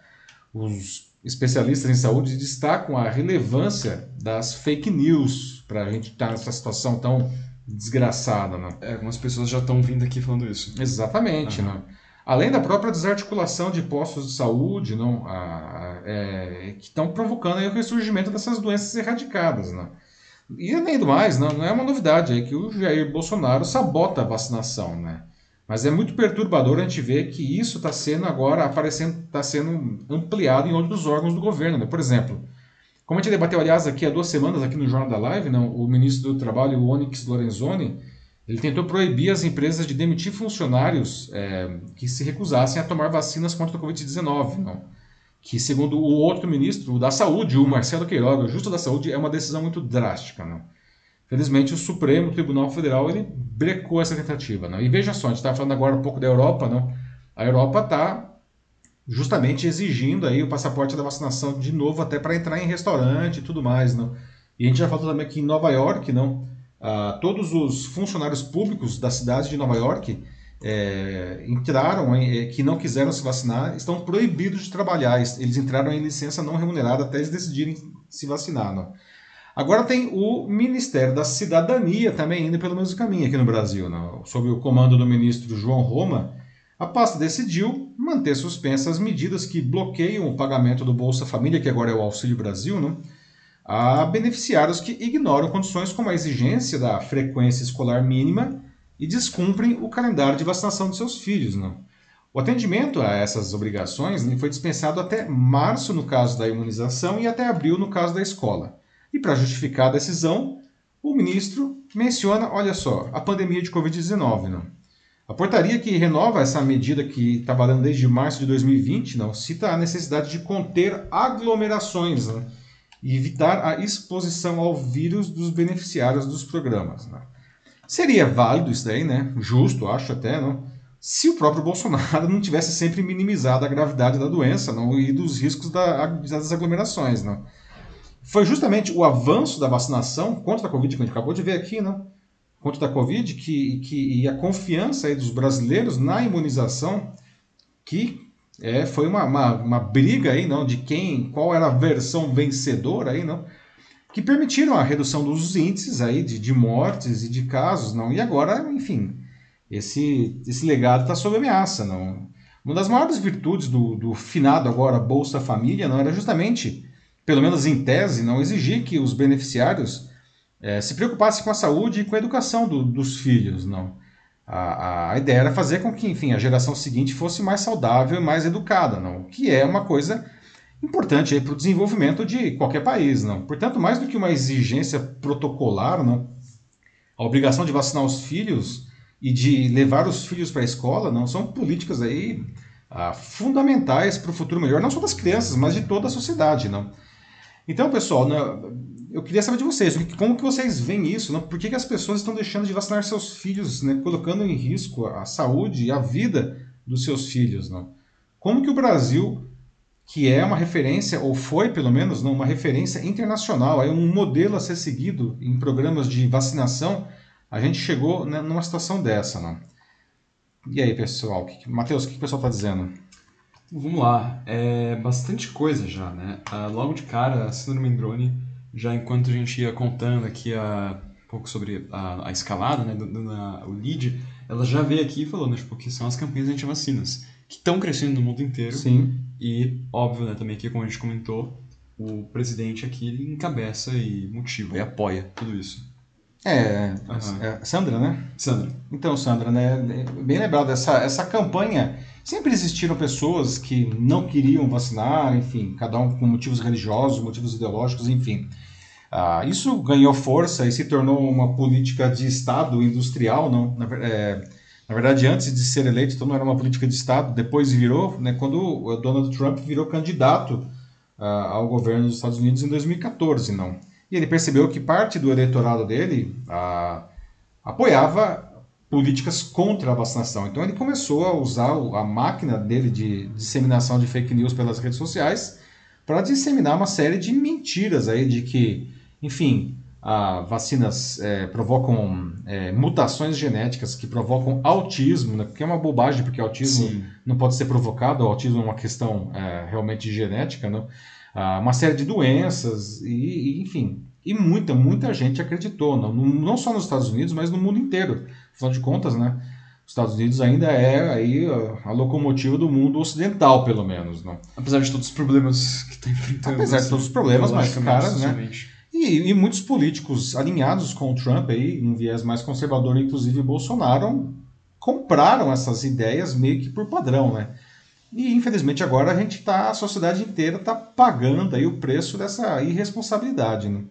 Os especialistas em saúde destacam a relevância das fake news para a gente estar tá nessa situação tão desgraçada. Né? É, algumas pessoas já estão vindo aqui falando isso. Exatamente. Uhum. Né? Além da própria desarticulação de postos de saúde, não, a, é, que estão provocando o ressurgimento dessas doenças erradicadas. Né? E além do mais, não, não é uma novidade é que o Jair Bolsonaro sabota a vacinação, né? Mas é muito perturbador a gente ver que isso está sendo agora aparecendo, está sendo ampliado em outros órgãos do governo. Né? Por exemplo, como a gente debateu, aliás, aqui há duas semanas, aqui no Jornal da Live, não, o ministro do Trabalho, o Onyx Lorenzoni, ele tentou proibir as empresas de demitir funcionários é, que se recusassem a tomar vacinas contra a Covid-19. Não? Que, segundo o outro ministro da Saúde, o Marcelo Queiroga, o justo da Saúde, é uma decisão muito drástica. Né? Felizmente, o Supremo Tribunal Federal ele brecou essa tentativa. Né? E veja só, a gente está falando agora um pouco da Europa. Não? A Europa está justamente exigindo aí o passaporte da vacinação de novo, até para entrar em restaurante e tudo mais. Não? E a gente já falou também que em Nova York, não, ah, todos os funcionários públicos da cidade de Nova York é, entraram, é, que não quiseram se vacinar, estão proibidos de trabalhar. Eles entraram em licença não remunerada até eles decidirem se vacinar. Não? Agora tem o Ministério da Cidadania também indo pelo mesmo caminho aqui no Brasil. Não? Sob o comando do ministro João Roma, a pasta decidiu manter suspensas as medidas que bloqueiam o pagamento do Bolsa Família, que agora é o Auxílio Brasil, não? a beneficiários que ignoram condições como a exigência da frequência escolar mínima e descumprem o calendário de vacinação de seus filhos. Não? O atendimento a essas obrigações né, foi dispensado até março no caso da imunização e até abril no caso da escola. E para justificar a decisão, o ministro menciona, olha só, a pandemia de Covid-19. Não? A portaria que renova essa medida que está valendo desde março de 2020 não, cita a necessidade de conter aglomerações não? e evitar a exposição ao vírus dos beneficiários dos programas. Não? Seria válido isso daí, né? Justo, acho até, não? Se o próprio Bolsonaro não tivesse sempre minimizado a gravidade da doença não? e dos riscos da, das aglomerações. Não? Foi justamente o avanço da vacinação contra a Covid, que a gente acabou de ver aqui, não? contra a Covid, que, que, e a confiança dos brasileiros na imunização, que é, foi uma, uma, uma briga aí, não, de quem, qual era a versão vencedora aí, não? Que permitiram a redução dos índices aí de, de mortes e de casos, não. E agora, enfim, esse, esse legado está sob ameaça, não. Uma das maiores virtudes do, do finado agora Bolsa Família não era justamente, pelo menos em tese, não exigir que os beneficiários é, se preocupassem com a saúde e com a educação do, dos filhos, não. A, a, ideia era fazer com que, enfim, a geração seguinte fosse mais saudável e mais educada, não. Que é uma coisa importante para o desenvolvimento de qualquer país. Não? Portanto, mais do que uma exigência protocolar, não? a obrigação de vacinar os filhos e de levar os filhos para a escola não são políticas aí ah, fundamentais para o futuro melhor, não só das crianças, mas de toda a sociedade. Não? Então, pessoal, né, eu queria saber de vocês, como que vocês veem isso? Não? Por que, que as pessoas estão deixando de vacinar seus filhos, né, colocando em risco a saúde e a vida dos seus filhos? Não? Como que o Brasil que é uma referência, ou foi pelo menos, não, uma referência internacional, é um modelo a ser seguido em programas de vacinação, a gente chegou né, numa situação dessa. Não? E aí, pessoal? Que, Matheus, o que o pessoal está dizendo? Vamos lá, é bastante coisa já, né? Ah, logo de cara, a síndrome drone, já enquanto a gente ia contando aqui a, um pouco sobre a, a escalada, né, dando o lead, ela já veio aqui e falou, né, tipo, que são as campanhas anti-vacinas, que estão crescendo no mundo inteiro. Sim E, óbvio, né, também aqui, como a gente comentou, o presidente aqui ele encabeça e motiva e apoia tudo isso. É, uhum. é, Sandra, né? Sandra. Então, Sandra, né? Bem lembrado, essa, essa campanha. Sempre existiram pessoas que não queriam vacinar, enfim, cada um com motivos religiosos, motivos ideológicos, enfim. Ah, isso ganhou força e se tornou uma política de Estado industrial, não? Na, é, na verdade, antes de ser eleito, então não era uma política de Estado, depois virou, né, quando o Donald Trump virou candidato ah, ao governo dos Estados Unidos em 2014, não? E ele percebeu que parte do eleitorado dele ah, apoiava políticas contra a vacinação. Então ele começou a usar a máquina dele de disseminação de fake news pelas redes sociais para disseminar uma série de mentiras aí de que, enfim, a vacinas é, provocam é, mutações genéticas que provocam autismo, né? que é uma bobagem, porque autismo Sim. não pode ser provocado, o autismo é uma questão é, realmente genética, né? ah, uma série de doenças, e, e, enfim. E muita, muita gente acreditou, não, não só nos Estados Unidos, mas no mundo inteiro. Afinal de contas, né? Os Estados Unidos ainda é aí a, locomotiva do mundo ocidental, pelo menos. Não? Apesar de todos os problemas que está enfrentando. Apesar assim, de todos os problemas, mas, cara, né? E, e, muitos políticos alinhados com o Trump, aí, um viés mais conservador, inclusive Bolsonaro, compraram essas ideias meio que por padrão, né? E infelizmente agora a gente tá, a sociedade inteira está pagando aí o preço dessa irresponsabilidade, né?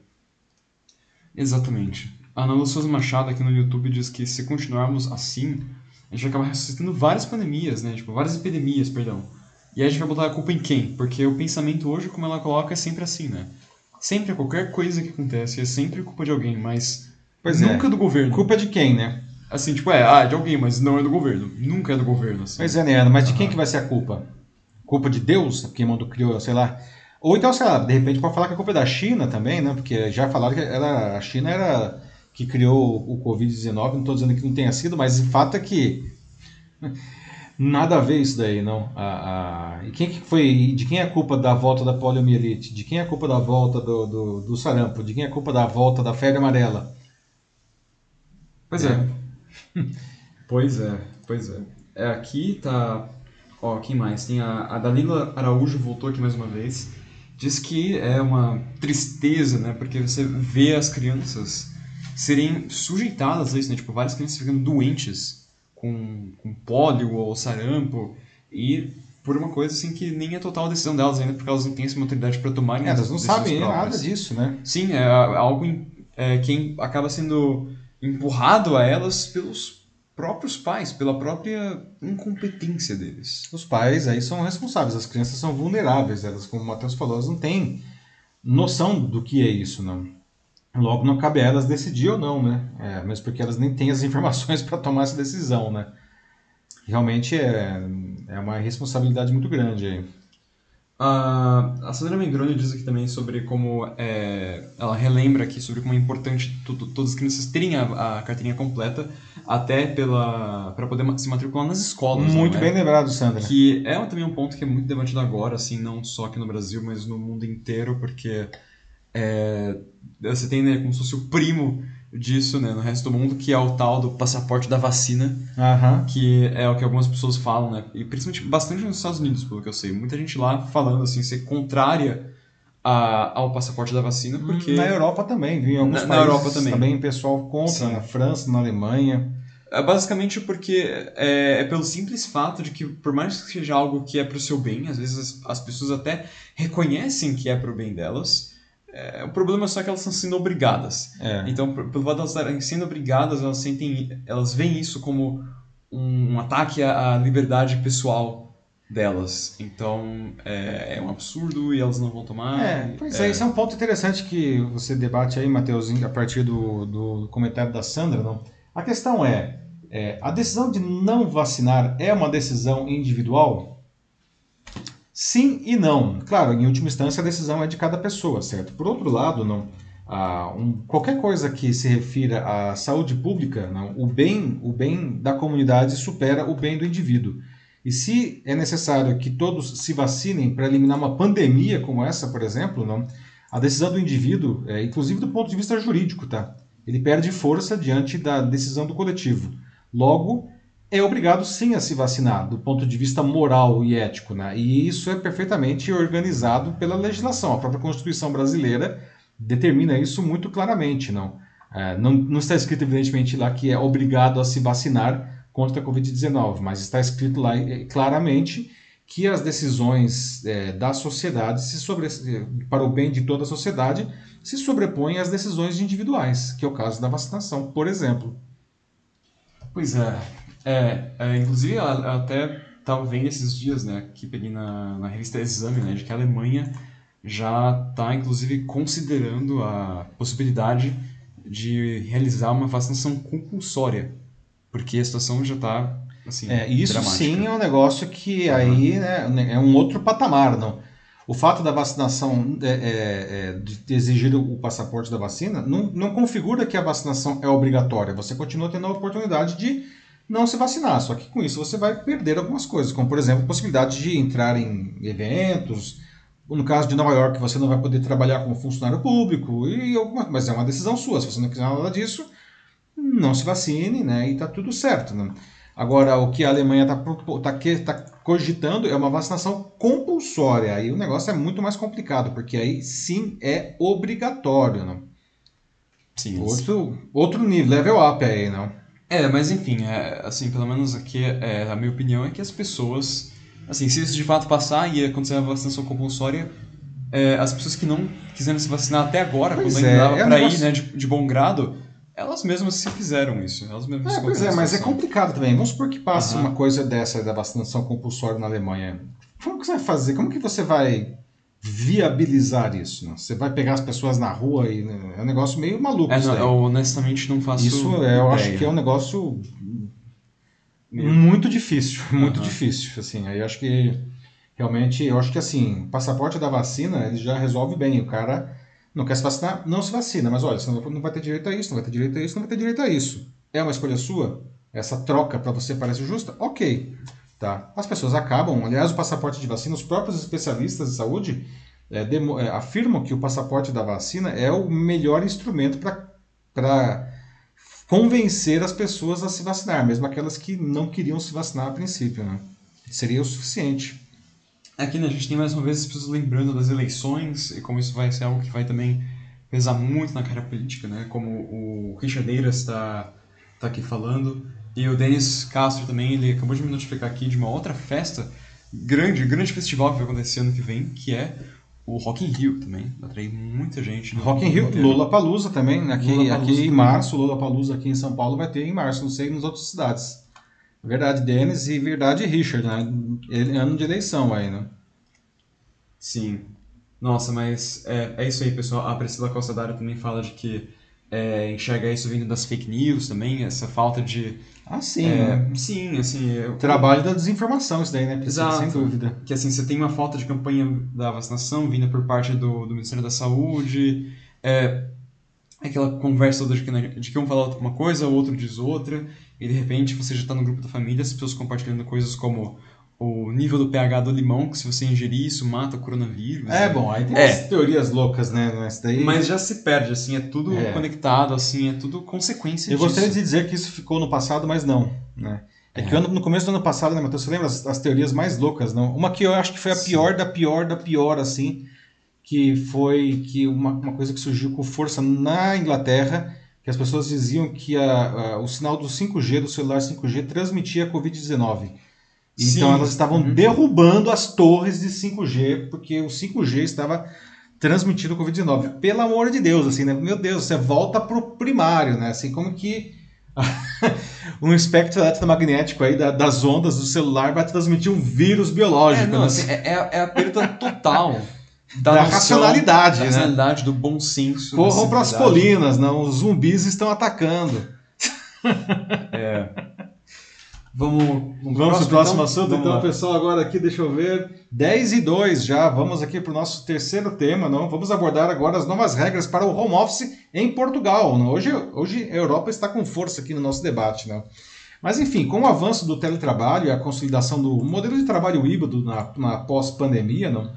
Exatamente. A Ana Souza Machado aqui no YouTube diz que se continuarmos assim, a gente vai acabar ressuscitando várias pandemias, né? Tipo, várias epidemias, perdão. E aí a gente vai botar a culpa em quem? Porque o pensamento hoje, como ela coloca, é sempre assim, né? Sempre, qualquer coisa que acontece é sempre culpa de alguém, mas pois nunca é. do governo. Culpa de quem, né? Assim, tipo, é, ah, de alguém, mas não é do governo. Nunca é do governo, assim. Pois é, né, Ana? Mas de quem que vai ser a culpa? Culpa de Deus? Quem mandou, criou, sei lá. Ou então, sei lá, de repente pode falar que a culpa é da China também, né? Porque já falaram que ela, a China era que criou o Covid-19, não estou dizendo que não tenha sido, mas o fato é que nada a ver isso daí, não. A, a, e quem que foi, de quem é a culpa da volta da poliomielite? De quem é a culpa da volta do, do, do sarampo? De quem é a culpa da volta da febre amarela? Pois é. é. pois é, pois é. é. Aqui tá. Ó, quem mais? Tem a, a Dalila Araújo voltou aqui mais uma vez. Diz que é uma tristeza, né? Porque você vê as crianças serem sujeitadas a isso, né? Tipo, várias crianças ficando doentes com, com pólio ou sarampo e por uma coisa assim que nem é total decisão delas ainda, porque elas não têm essa maturidade para tomarem é, Elas não sabem próprias. nada disso, né? Sim, é algo é, que acaba sendo empurrado a elas pelos próprios pais, pela própria incompetência deles. Os pais aí são responsáveis, as crianças são vulneráveis, elas, como o Matheus falou, elas não têm noção do que é isso, não. Logo, não cabe a elas decidir ou não, né? É, mesmo porque elas nem têm as informações para tomar essa decisão, né? Realmente é, é uma responsabilidade muito grande aí. Uh, a Sandra Mengroni diz aqui também sobre como é, ela relembra aqui sobre como é importante todas as crianças terem a, a carteirinha completa até pela para poder se matricular nas escolas. Muito né? bem lembrado, Sandra. Que é também um ponto que é muito debatido agora, assim, não só aqui no Brasil, mas no mundo inteiro, porque é, você tem né, como se fosse o primo disso né, no resto do mundo, que é o tal do passaporte da vacina, uhum. que é o que algumas pessoas falam, né? E principalmente bastante nos Estados Unidos, pelo que eu sei. Muita gente lá falando assim, ser contrária a, ao passaporte da vacina, porque... Na Europa também, viu? Em alguns na, países, na Europa também. Também pessoal contra, Sim. na França, na Alemanha... É basicamente porque é, é, pelo simples fato de que, por mais que seja algo que é para o seu bem, às vezes as, as pessoas até reconhecem que é para o bem delas, é, o problema é só que elas estão sendo obrigadas. É. Então, pelo fato de elas estarem sendo obrigadas, elas sentem, elas veem isso como um, um ataque à, à, liberdade pessoal delas. Então, é, é, um absurdo e elas não vão tomar. É, pois é, esse é um ponto interessante que você debate aí, Matheus, a partir do, do comentário da Sandra. Não? A questão é, é, a decisão de não vacinar é uma decisão individual? Sim e não. Claro, em última instância a decisão é de cada pessoa, certo? Por outro lado, não, ah, um, qualquer coisa que se refira à saúde pública, não, o bem, o bem da comunidade supera o bem do indivíduo. E se é necessário que todos se vacinem para eliminar uma pandemia como essa, por exemplo, não, a decisão do indivíduo, é, inclusive do ponto de vista jurídico, tá? Ele perde força diante da decisão do coletivo. Logo, é obrigado sim a se vacinar, do ponto de vista moral e ético, né? E isso é perfeitamente organizado pela legislação. A própria Constituição brasileira determina isso muito claramente, não? É, não, não está escrito, evidentemente, lá que é obrigado a se vacinar contra a Covid-19, mas está escrito lá é, claramente que as decisões é, da sociedade, se sobre, para o bem de toda a sociedade, se sobrepõem às decisões individuais, que é o caso da vacinação, por exemplo. Pois é. É, é inclusive, eu até estava vendo esses dias, né, que peguei na, na revista Exame, né, de que a Alemanha já está, inclusive, considerando a possibilidade de realizar uma vacinação compulsória, porque a situação já está assim, é, isso dramática. sim é um negócio que aí né, é um outro patamar, não? O fato da vacinação é, é, é, de exigir o passaporte da vacina não, não configura que a vacinação é obrigatória. Você continua tendo a oportunidade de não se vacinar. Só que com isso você vai perder algumas coisas, como por exemplo a possibilidade de entrar em eventos. No caso de Nova York, você não vai poder trabalhar como funcionário público, e alguma, mas é uma decisão sua. Se você não quiser nada disso, não se vacine, né? E está tudo certo. Né? Agora, o que a Alemanha está tá, tá cogitando é uma vacinação compulsória. Aí o negócio é muito mais complicado, porque aí sim é obrigatório. Né? Sim, outro, outro nível, level up aí, não? É, mas enfim, é, assim, pelo menos aqui é, a minha opinião é que as pessoas, assim, se isso de fato passar e acontecer a vacinação compulsória, é, as pessoas que não quiseram se vacinar até agora, pois quando ainda é, dava é pra ir, né, de, de, bom grado, elas mesmas se fizeram isso. Elas mesmas é, pois é, mas é complicado também. Vamos supor que passe uhum. uma coisa dessa da vacinação compulsória na Alemanha. Como que você vai fazer? Como que você vai viabilizar isso. Né? Você vai pegar as pessoas na rua e né? é um negócio meio maluco. É, não, eu honestamente não faço. Isso é, eu acho que é um negócio muito difícil, muito uhum. difícil. Assim, aí acho que realmente, eu acho que assim, o passaporte da vacina ele já resolve bem. O cara não quer se vacinar, não se vacina, mas olha, você não vai ter direito a isso, não vai ter direito a isso, não vai ter direito a isso. É uma escolha sua? Essa troca para você parece justa? Ok. Tá? As pessoas acabam, aliás, o passaporte de vacina, os próprios especialistas de saúde é, demo, é, afirmam que o passaporte da vacina é o melhor instrumento para convencer as pessoas a se vacinar, mesmo aquelas que não queriam se vacinar a princípio. Né? Seria o suficiente. Aqui né, a gente tem mais uma vez as pessoas lembrando das eleições e como isso vai ser algo que vai também pesar muito na cara política, né? como o Richard Eiras está tá aqui falando. E o Denis Castro também, ele acabou de me notificar aqui de uma outra festa, grande, grande festival que vai acontecer ano que vem, que é o Rock in Rio também. Atrair muita gente. Rock in Rio, Lula Palusa também. Né? Aqui, aqui em março, Lula Palusa aqui em São Paulo vai ter em março, não sei nas outras cidades. Verdade, Denis e verdade, Richard, né? Ano de eleição aí, né? Sim. Nossa, mas é, é isso aí, pessoal. A Priscila Costa Dário também fala de que é, enxerga isso vindo das fake news também, essa falta de ah, sim. É, né? Sim, assim. Eu... Trabalho da desinformação, isso daí, né? Exato. Sem dúvida. Que assim, você tem uma falta de campanha da vacinação vinda por parte do, do Ministério da Saúde. É, aquela conversa de que, né, de que um fala uma coisa, o outro diz outra, e de repente você já está no grupo da família, as pessoas compartilhando coisas como o nível do pH do limão, que se você ingerir isso mata o coronavírus. É, bom, aí tem é. as teorias loucas, né? Mas, daí... Mas já se perde, assim, é tudo é. conectado, assim, é tudo consequência Eu disso. gostaria de dizer que isso ficou no passado, mas não, né? É, é. que no começo do ano passado, né, Matheus, você lembra as, as, teorias mais loucas, não? Uma que eu acho que foi a Sim. pior da pior da pior, assim, que foi que uma, uma coisa que surgiu com força na Inglaterra, que as pessoas diziam que a, a, o sinal do 5G, do celular 5G, transmitia a Covid-19. Então Sim. elas estavam uhum. derrubando as torres de 5G, porque o 5G estava transmitindo o Covid-19. Pelo amor de Deus, assim, né? Meu Deus, você volta pro primário, né? Assim, como que um espectro eletromagnético aí das ondas do celular vai transmitir um vírus biológico. É, não, né? assim, é, é, é a perda total da, da racionalidade, da né? racionalidade, do bom senso. Corram para as colinas, não? Os zumbis estão atacando. É. Vamos, vamos, vamos para o próximo então? assunto? Vamos então, lá. pessoal, agora aqui, deixa eu ver. 10 e 2 já. Vamos aqui para o nosso terceiro tema. Não? Vamos abordar agora as novas regras para o home office em Portugal. Não? Hoje, hoje a Europa está com força aqui no nosso debate. Não? Mas, enfim, com o avanço do teletrabalho e a consolidação do modelo de trabalho híbrido na, na pós-pandemia, não?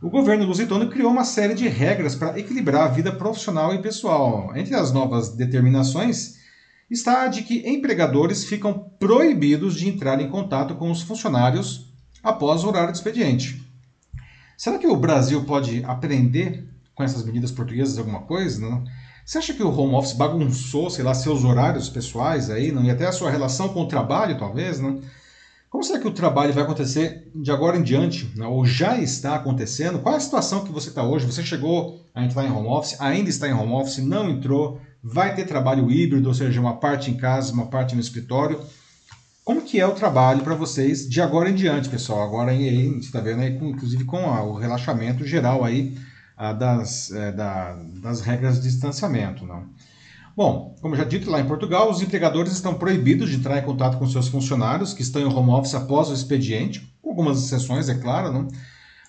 o governo lusitano criou uma série de regras para equilibrar a vida profissional e pessoal. Entre as novas determinações está a de que empregadores ficam proibidos de entrar em contato com os funcionários após o horário de expediente. Será que o Brasil pode aprender com essas medidas portuguesas alguma coisa? Não? Você acha que o home office bagunçou, sei lá, seus horários pessoais aí, não? E até a sua relação com o trabalho, talvez, não? Como será que o trabalho vai acontecer de agora em diante? Né? Ou já está acontecendo? Qual é a situação que você está hoje? Você chegou a entrar em home office, ainda está em home office, não entrou, vai ter trabalho híbrido, ou seja, uma parte em casa, uma parte no escritório. Como que é o trabalho para vocês de agora em diante, pessoal? Agora aí, você está vendo aí, inclusive com o relaxamento geral aí das, é, da, das regras de distanciamento. Não? Bom, como já dito, lá em Portugal, os empregadores estão proibidos de entrar em contato com seus funcionários que estão em home office após o expediente, com algumas exceções, é claro, não?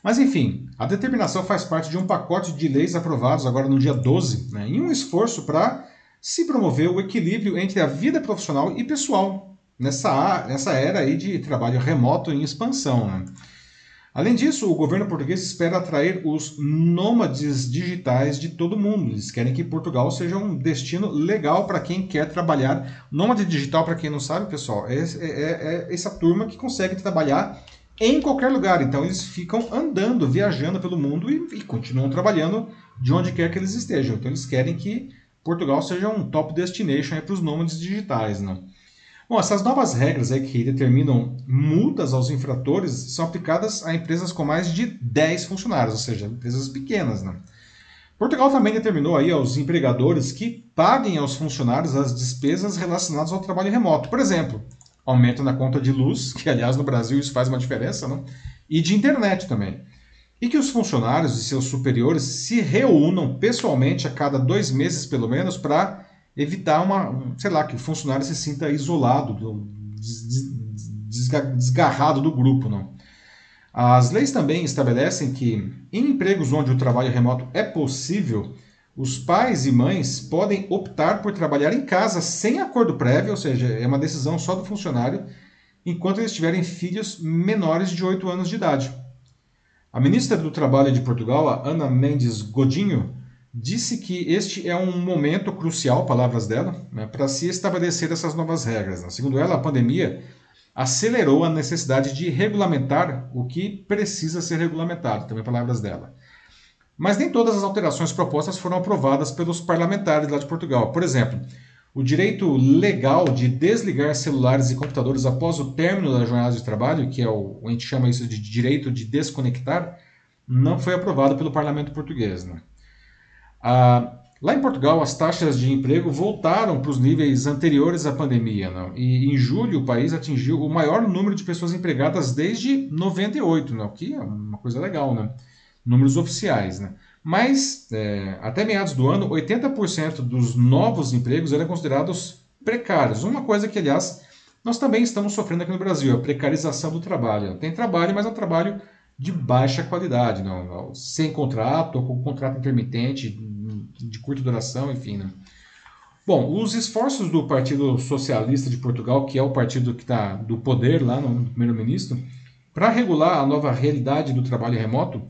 Mas enfim, a determinação faz parte de um pacote de leis aprovados agora no dia 12, né, em um esforço para se promover o equilíbrio entre a vida profissional e pessoal, nessa, nessa era aí de trabalho remoto em expansão. Né? Além disso, o governo português espera atrair os nômades digitais de todo mundo. Eles querem que Portugal seja um destino legal para quem quer trabalhar. Nômade digital, para quem não sabe, pessoal, é, é, é, é essa turma que consegue trabalhar em qualquer lugar. Então eles ficam andando, viajando pelo mundo e, e, continuam trabalhando de onde quer que eles estejam. Então eles querem que Portugal seja um top destination para os nômades digitais. Né? Bom, essas novas regras aí que determinam multas aos infratores são aplicadas a empresas com mais de 10 funcionários, ou seja, empresas pequenas. Né? Portugal também determinou aí aos empregadores que paguem aos funcionários as despesas relacionadas ao trabalho remoto. Por exemplo, aumento na conta de luz, que aliás no Brasil isso faz uma diferença, né? e de internet também. E que os funcionários e seus superiores se reúnam pessoalmente a cada dois meses, pelo menos, para evitar uma, sei lá, que o funcionário se sinta isolado, desgarrado do grupo, não. As leis também estabelecem que em empregos onde o trabalho remoto é possível, os pais e mães podem optar por trabalhar em casa sem acordo prévio, ou seja, é uma decisão só do funcionário, enquanto eles tiverem filhos menores de 8 anos de idade. A ministra do Trabalho de Portugal, Ana Mendes Godinho, disse que este é um momento crucial, palavras dela, né, para se estabelecer essas novas regras. Né? Segundo ela, a pandemia acelerou a necessidade de regulamentar o que precisa ser regulamentado, também palavras dela. Mas nem todas as alterações propostas foram aprovadas pelos parlamentares lá de Portugal. Por exemplo, o direito legal de desligar celulares e computadores após o término da jornada de trabalho, que é o a gente chama isso de direito de desconectar, não foi aprovado pelo parlamento português. Né? Ah, lá em Portugal, as taxas de emprego voltaram para os níveis anteriores à pandemia. Não? E em julho, o país atingiu o maior número de pessoas empregadas desde 98, não? que é uma coisa legal, né? Números oficiais. Né? Mas, é, até meados do ano, 80% dos novos empregos eram considerados precários. Uma coisa que, aliás, nós também estamos sofrendo aqui no Brasil, a precarização do trabalho. Tem trabalho, mas é um trabalho de baixa qualidade, não, sem contrato ou com contrato intermitente, de curta duração, enfim. Né? Bom, os esforços do Partido Socialista de Portugal, que é o partido que está do poder lá no primeiro-ministro, para regular a nova realidade do trabalho remoto,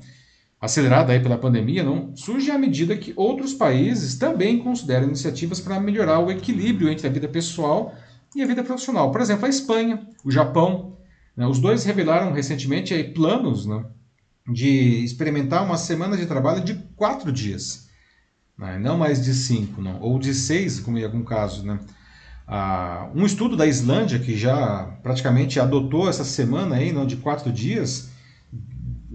acelerada aí pela pandemia, não, surge à medida que outros países também consideram iniciativas para melhorar o equilíbrio entre a vida pessoal e a vida profissional. Por exemplo, a Espanha, o Japão, né, os dois revelaram recentemente aí planos né, de experimentar uma semana de trabalho de quatro dias né? não mais de cinco, não, ou de seis, como em algum caso. Né? Ah, um estudo da Islândia, que já praticamente adotou essa semana aí, não, de quatro dias,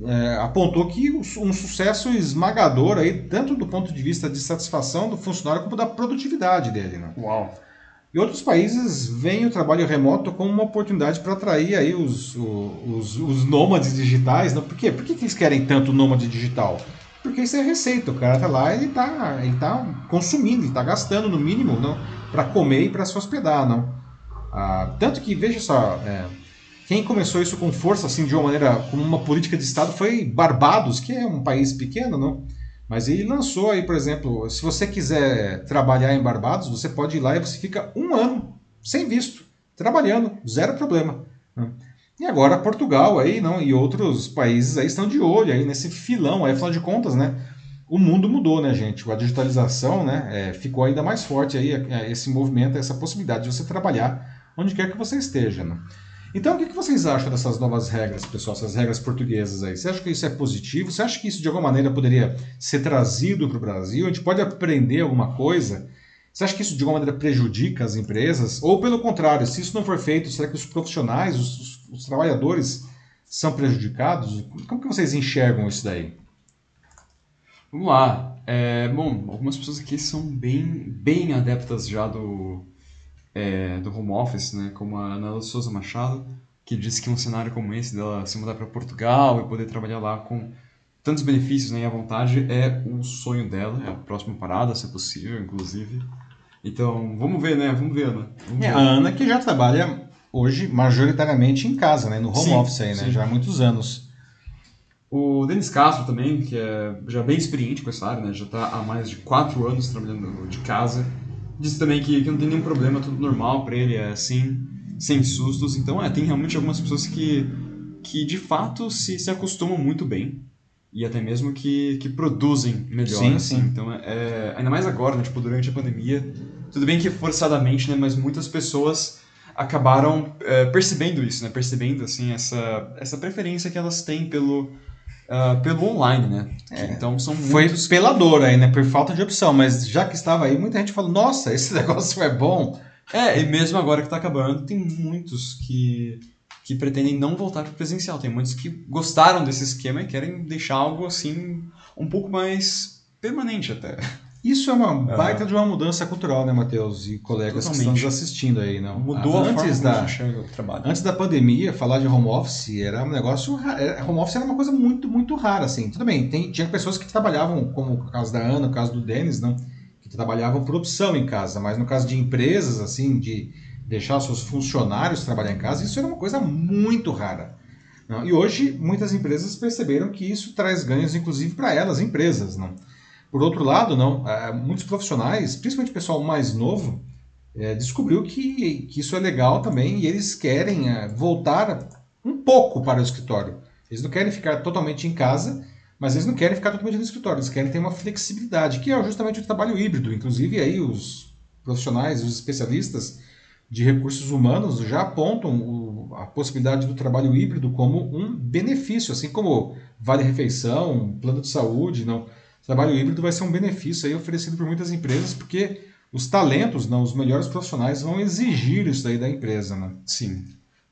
é, apontou que um sucesso esmagador, aí, tanto do ponto de vista de satisfação do funcionário como da produtividade dele. Né? Uau! E outros países veem o trabalho remoto como uma oportunidade para atrair aí os, os, os, nômades digitais. Não? Por quê? Por que, que eles querem tanto nômade digital? Porque isso é receita. O cara tá lá, ele tá, ele tá consumindo, ele tá gastando no mínimo, não, para comer e para se hospedar, não. Ah, tanto que veja só, é, quem começou isso com força, assim, de uma maneira como uma política de Estado, foi Barbados, que é um país pequeno, não. Mas ele lançou aí, por exemplo, se você quiser trabalhar em Barbados, você pode ir lá e você fica um ano sem visto, trabalhando, zero problema. Não. E agora Portugal aí, não, e outros países aí estão de olho aí nesse filão, aí, afinal de contas, né? o mundo mudou, né, gente? A digitalização, né, é, ficou ainda mais forte aí é, esse movimento, essa possibilidade de você trabalhar onde quer que você esteja, né? Então, o que vocês acham dessas novas regras, pessoal, essas regras portuguesas aí? Você acha que isso é positivo? Você acha que isso de alguma maneira poderia ser trazido para o Brasil? A gente pode aprender alguma coisa? Você acha que isso de alguma maneira prejudica as empresas? Ou pelo contrário, se isso não for feito, será que os profissionais, os, os, trabalhadores são prejudicados? Como que vocês enxergam isso daí? Vamos lá. É, bom, algumas pessoas aqui são bem, bem adeptas já do, é, do home office, né? Como a Ana Souza Machado, que disse que um cenário como esse dela se mudar para Portugal e poder trabalhar lá com tantos benefícios né, e à vontade é o sonho dela, é a próxima parada, se é possível, inclusive. Então, vamos ver, né? Vamos ver, Ana. Vamos é, ver. A Ana que já trabalha hoje majoritariamente em casa, né? No home sim, office aí, né? Sim. Já há muitos anos. O Denis Castro também, que é já bem experiente com essa área, né? Já está há mais de quatro anos trabalhando de casa. Disse também que, que não tem nenhum problema, tudo normal para ele, é assim, sem sustos. Então, é, tem realmente algumas pessoas que, que de fato se, se acostumam muito bem e até mesmo que, que produzem melhor. Sim, assim. sim. Então, é, é, ainda mais agora, né? Tipo, durante a pandemia. Tudo bem que forçadamente, né? Mas muitas pessoas acabaram é, percebendo isso, né? Percebendo, assim, essa, essa preferência que elas têm pelo uh, pelo online, né? É, então são Foi muitos... pela dor aí, né? Por falta de opção, mas já que estava aí, muita gente falou, nossa, esse negócio é bom. É, e mesmo agora que está acabando, tem muitos que, que pretendem não voltar para o presencial. Tem muitos que gostaram desse esquema e querem deixar algo assim um pouco mais permanente até. Isso é uma baita de uma mudança cultural, né, Matheus e colegas Totalmente. que estão nos assistindo aí, não? Mudou antes a forma da, gente o trabalho. Antes da pandemia, falar de home office era um negócio, home office era uma coisa muito, muito rara, assim. Tudo bem, tem, tinha pessoas que trabalhavam, como o caso da Ana, o caso do Denis, não, que trabalhavam por opção em casa, mas no caso de empresas, assim, de deixar seus funcionários trabalhar em casa, isso era uma coisa muito rara. Não? E hoje muitas empresas perceberam que isso traz ganhos, inclusive para elas, empresas, não? Por outro lado, não, é, muitos profissionais, principalmente o pessoal mais novo, é, descobriu que, que isso é legal também e eles querem é, voltar um pouco para o escritório. Eles não querem ficar totalmente em casa, mas eles não querem ficar totalmente no escritório, eles querem ter uma flexibilidade, que é justamente o trabalho híbrido. Inclusive, aí os profissionais, os especialistas de recursos humanos já apontam o, a possibilidade do trabalho híbrido como um benefício, assim como vale-refeição, plano de saúde, não trabalho híbrido vai ser um benefício aí oferecido por muitas empresas, porque os talentos, não, os melhores profissionais vão exigir isso daí da empresa, né? Sim.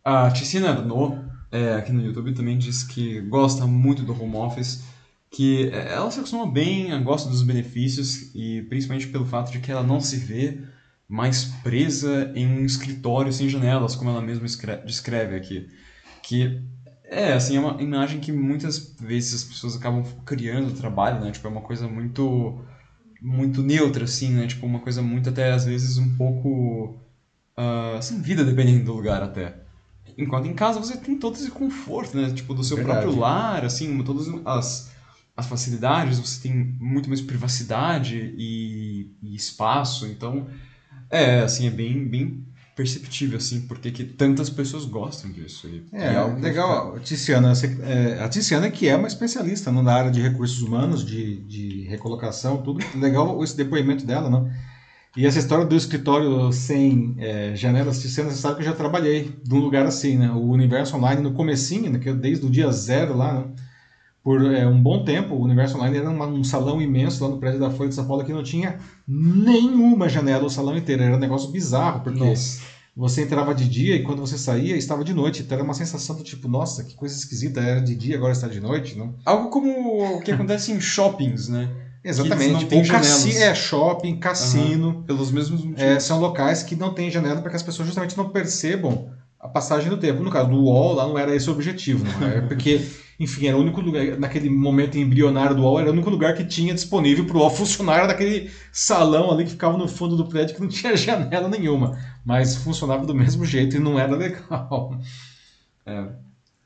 A Ticina No, é, aqui no YouTube, também diz que gosta muito do home office, que ela se acostuma bem, gosta dos benefícios e principalmente pelo fato de que ela não se vê mais presa em um escritório sem janelas, como ela mesma descreve aqui. Que é, assim, é uma imagem que muitas vezes as pessoas acabam criando o trabalho, né? Tipo, é uma coisa muito muito neutra, assim, né? Tipo, uma coisa muito até, às vezes, um pouco uh, sem vida, dependendo do lugar até. Enquanto em casa você tem todo esse conforto, né? Tipo, do seu Verdade. próprio lar, assim, todas as, as facilidades, você tem muito mais privacidade e, e espaço, então... É, assim, é bem, bem perceptível, assim, porque que tantas pessoas gostam disso. É, é legal. Fica... Tiziana, é, a Tiziana que é uma especialista não, na área de recursos humanos, de, de recolocação, tudo. Legal esse depoimento dela, não? E essa história do escritório sem é, janelas, Tiziana, você sabe que eu já trabalhei num lugar assim, né? O Universo Online no comecinho, né? que é desde o dia zero lá, né? por é, um bom tempo, o Universo Online era uma, um salão imenso lá no prédio da Folha de São Paulo que não tinha nenhuma janela o salão inteiro. Era um negócio bizarro, porque nossa. Você entrava de dia e quando você saía estava de noite. Então era uma sensação do tipo, nossa, que coisa esquisita, era de dia, agora está de noite. Não? Algo como o que acontece em shoppings, né? Exatamente. Ou cassi é shopping, cassino. Uhum. Pelos mesmos motivos. É, são locais que não têm janela para que as pessoas justamente não percebam a passagem do tempo. No caso do UOL, lá não era esse o objetivo, não é? Porque enfim, era o único lugar, naquele momento embrionário do UOL, era o único lugar que tinha disponível para o UOL funcionar, era daquele salão ali que ficava no fundo do prédio que não tinha janela nenhuma, mas funcionava do mesmo jeito e não era legal. É,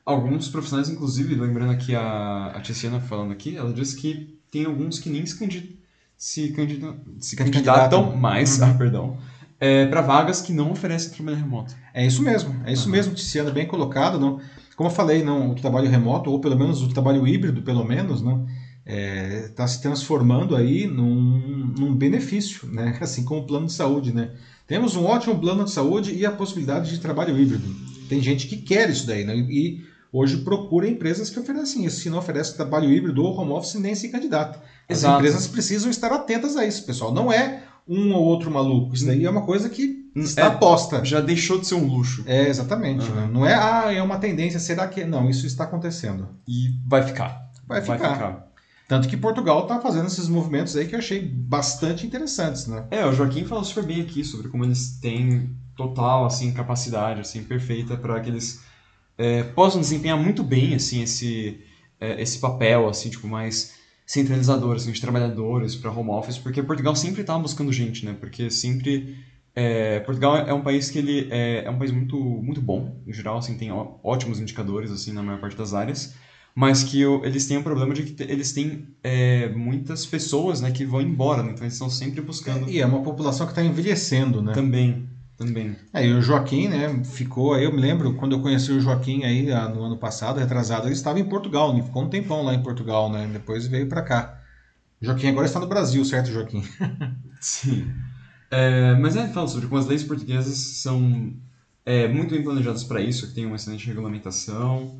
alguns profissionais, inclusive, lembrando aqui a, a Tiziana falando aqui, ela disse que tem alguns que nem se, candid, se, candidam, se candidatam mais, uhum. ah, perdão, é, para vagas que não oferecem trabalho remoto. É isso mesmo, é isso uhum. mesmo, Tiziana, bem colocado, não como eu falei, não, o trabalho remoto, ou pelo menos o trabalho híbrido, pelo menos, está é, tá se transformando aí num, num, benefício, né? assim como o plano de saúde. Né? Temos um ótimo plano de saúde e a possibilidade de trabalho híbrido. Tem gente que quer isso daí, né? e hoje procura empresas que oferecem isso. Se não oferece trabalho híbrido ou home office, nem se candidata. As Exato. empresas precisam estar atentas a isso, pessoal. Não é um ou outro maluco. Isso daí é uma coisa que está é, posta. Já deixou de ser um luxo. É, exatamente. Uhum. Né? Não é, ah, é uma tendência, será que. Não, isso está acontecendo. E vai ficar. Vai ficar. Vai ficar. Tanto que Portugal está fazendo esses movimentos aí que eu achei bastante interessantes, né? É, o Joaquim falou super bem aqui sobre como eles têm total, assim, capacidade, assim, perfeita para que eles é, possam desempenhar muito bem, assim, esse, é, esse papel, assim, tipo, mais centralizador, assim, de trabalhadores para home office, porque Portugal sempre estava buscando gente, né? Porque sempre é, Portugal é um país que ele é, é, um país muito muito bom, em geral, assim, tem ótimos indicadores assim na maior parte das áreas, mas que eles têm um problema de que eles têm é, muitas pessoas, né, que vão embora, né? então eles estão sempre buscando. E é uma população que está envelhecendo, né? Também. Também. É, e o Joaquim, né, ficou, eu me lembro, quando eu conheci o Joaquim aí ah, no ano passado, retrasado, ele estava em Portugal, né, ficou um tempão lá em Portugal, né, depois veio para cá. O Joaquim agora está no Brasil, certo, Joaquim? Sim. É, mas é, fala sobre como as leis portuguesas são é, muito bem planejadas para isso, que tem uma excelente regulamentação,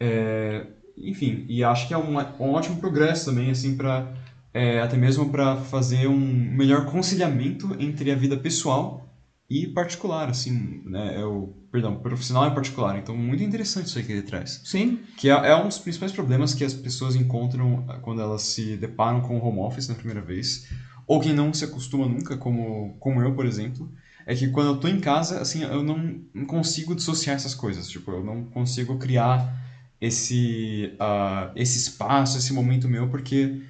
é, enfim, e acho que é um, um ótimo progresso também, assim, para é, até mesmo para fazer um melhor conciliamento entre a vida pessoal e particular, assim, né? É o, perdão, profissional e particular. Então, muito interessante isso aí que ele traz. Sim. Que é, é, um dos principais problemas que as pessoas encontram ah, quando elas se deparam com o home office na primeira vez, ou quem não se acostuma nunca, como, como eu, por exemplo, é que quando eu tô em casa, assim, eu não, não consigo dissociar essas coisas. Tipo, eu não consigo criar esse, uh, esse espaço, esse momento meu, porque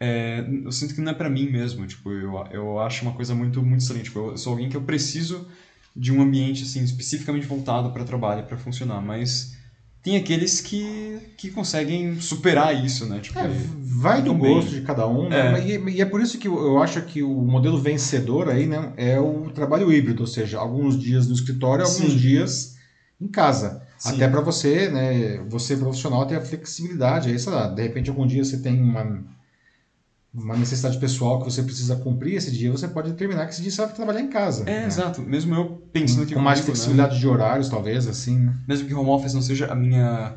é, eu sinto que não é para mim mesmo, tipo, eu, eu acho uma coisa muito muito estranha, tipo, eu sou alguém que eu preciso de um ambiente assim especificamente voltado para trabalho, para funcionar, mas tem aqueles que, que conseguem superar isso, né? Tipo, é, vai do gosto de cada um, né? é. E, e, é por isso que eu acho que o modelo vencedor aí, né, é o trabalho híbrido, ou seja, alguns dias no escritório, alguns Sim. dias em casa. Sim. Até para você, né, você profissional ter a flexibilidade, aí, sei lá, de repente algum dia você tem uma uma necessidade pessoal que você precisa cumprir esse dia, você pode determinar que esse dia você vai trabalhar em casa. É, né? exato. Mesmo eu pensando que... Com mais flexibilidade né? de horários, talvez, assim. Né? Mesmo que home office não seja a minha,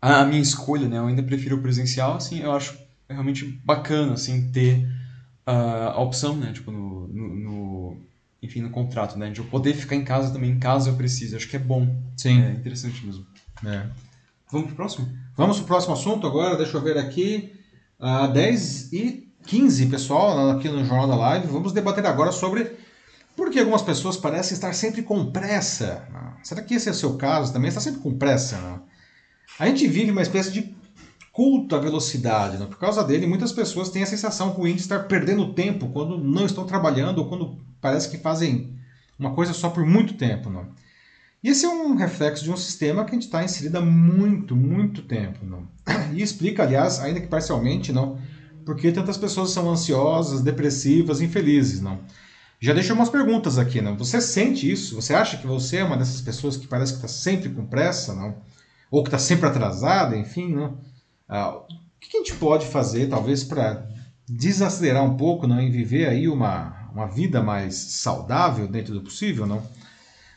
a minha escolha, né? Eu ainda prefiro o presencial, assim, eu acho realmente bacana, assim, ter uh, a opção, né? Tipo, no, no, no, enfim, no contrato, né? De eu poder ficar em casa também, em casa eu preciso. Acho que é bom. Sim. É interessante mesmo. É. Vamos pro próximo? Vamos pro próximo assunto agora, deixa eu ver aqui. Uh, 10 e 15, pessoal, aqui no Jornal da Live. Vamos debater agora sobre por que algumas pessoas parecem estar sempre com pressa. Será que esse é o seu caso também? Está sempre com pressa? Não? A gente vive uma espécie de culto à velocidade. Não? Por causa dele, muitas pessoas têm a sensação ruim de estar perdendo tempo quando não estão trabalhando ou quando parece que fazem uma coisa só por muito tempo. Não? E esse é um reflexo de um sistema que a gente está inserido há muito, muito tempo. Não? E explica, aliás, ainda que parcialmente, não, por que tantas pessoas são ansiosas, depressivas, infelizes, não? Já deixei umas perguntas aqui, não? Você sente isso? Você acha que você é uma dessas pessoas que parece que está sempre com pressa, não? Ou que está sempre atrasada, enfim, não? Ah, o que a gente pode fazer, talvez, para desacelerar um pouco, não? E viver aí uma, uma vida mais saudável dentro do possível, não?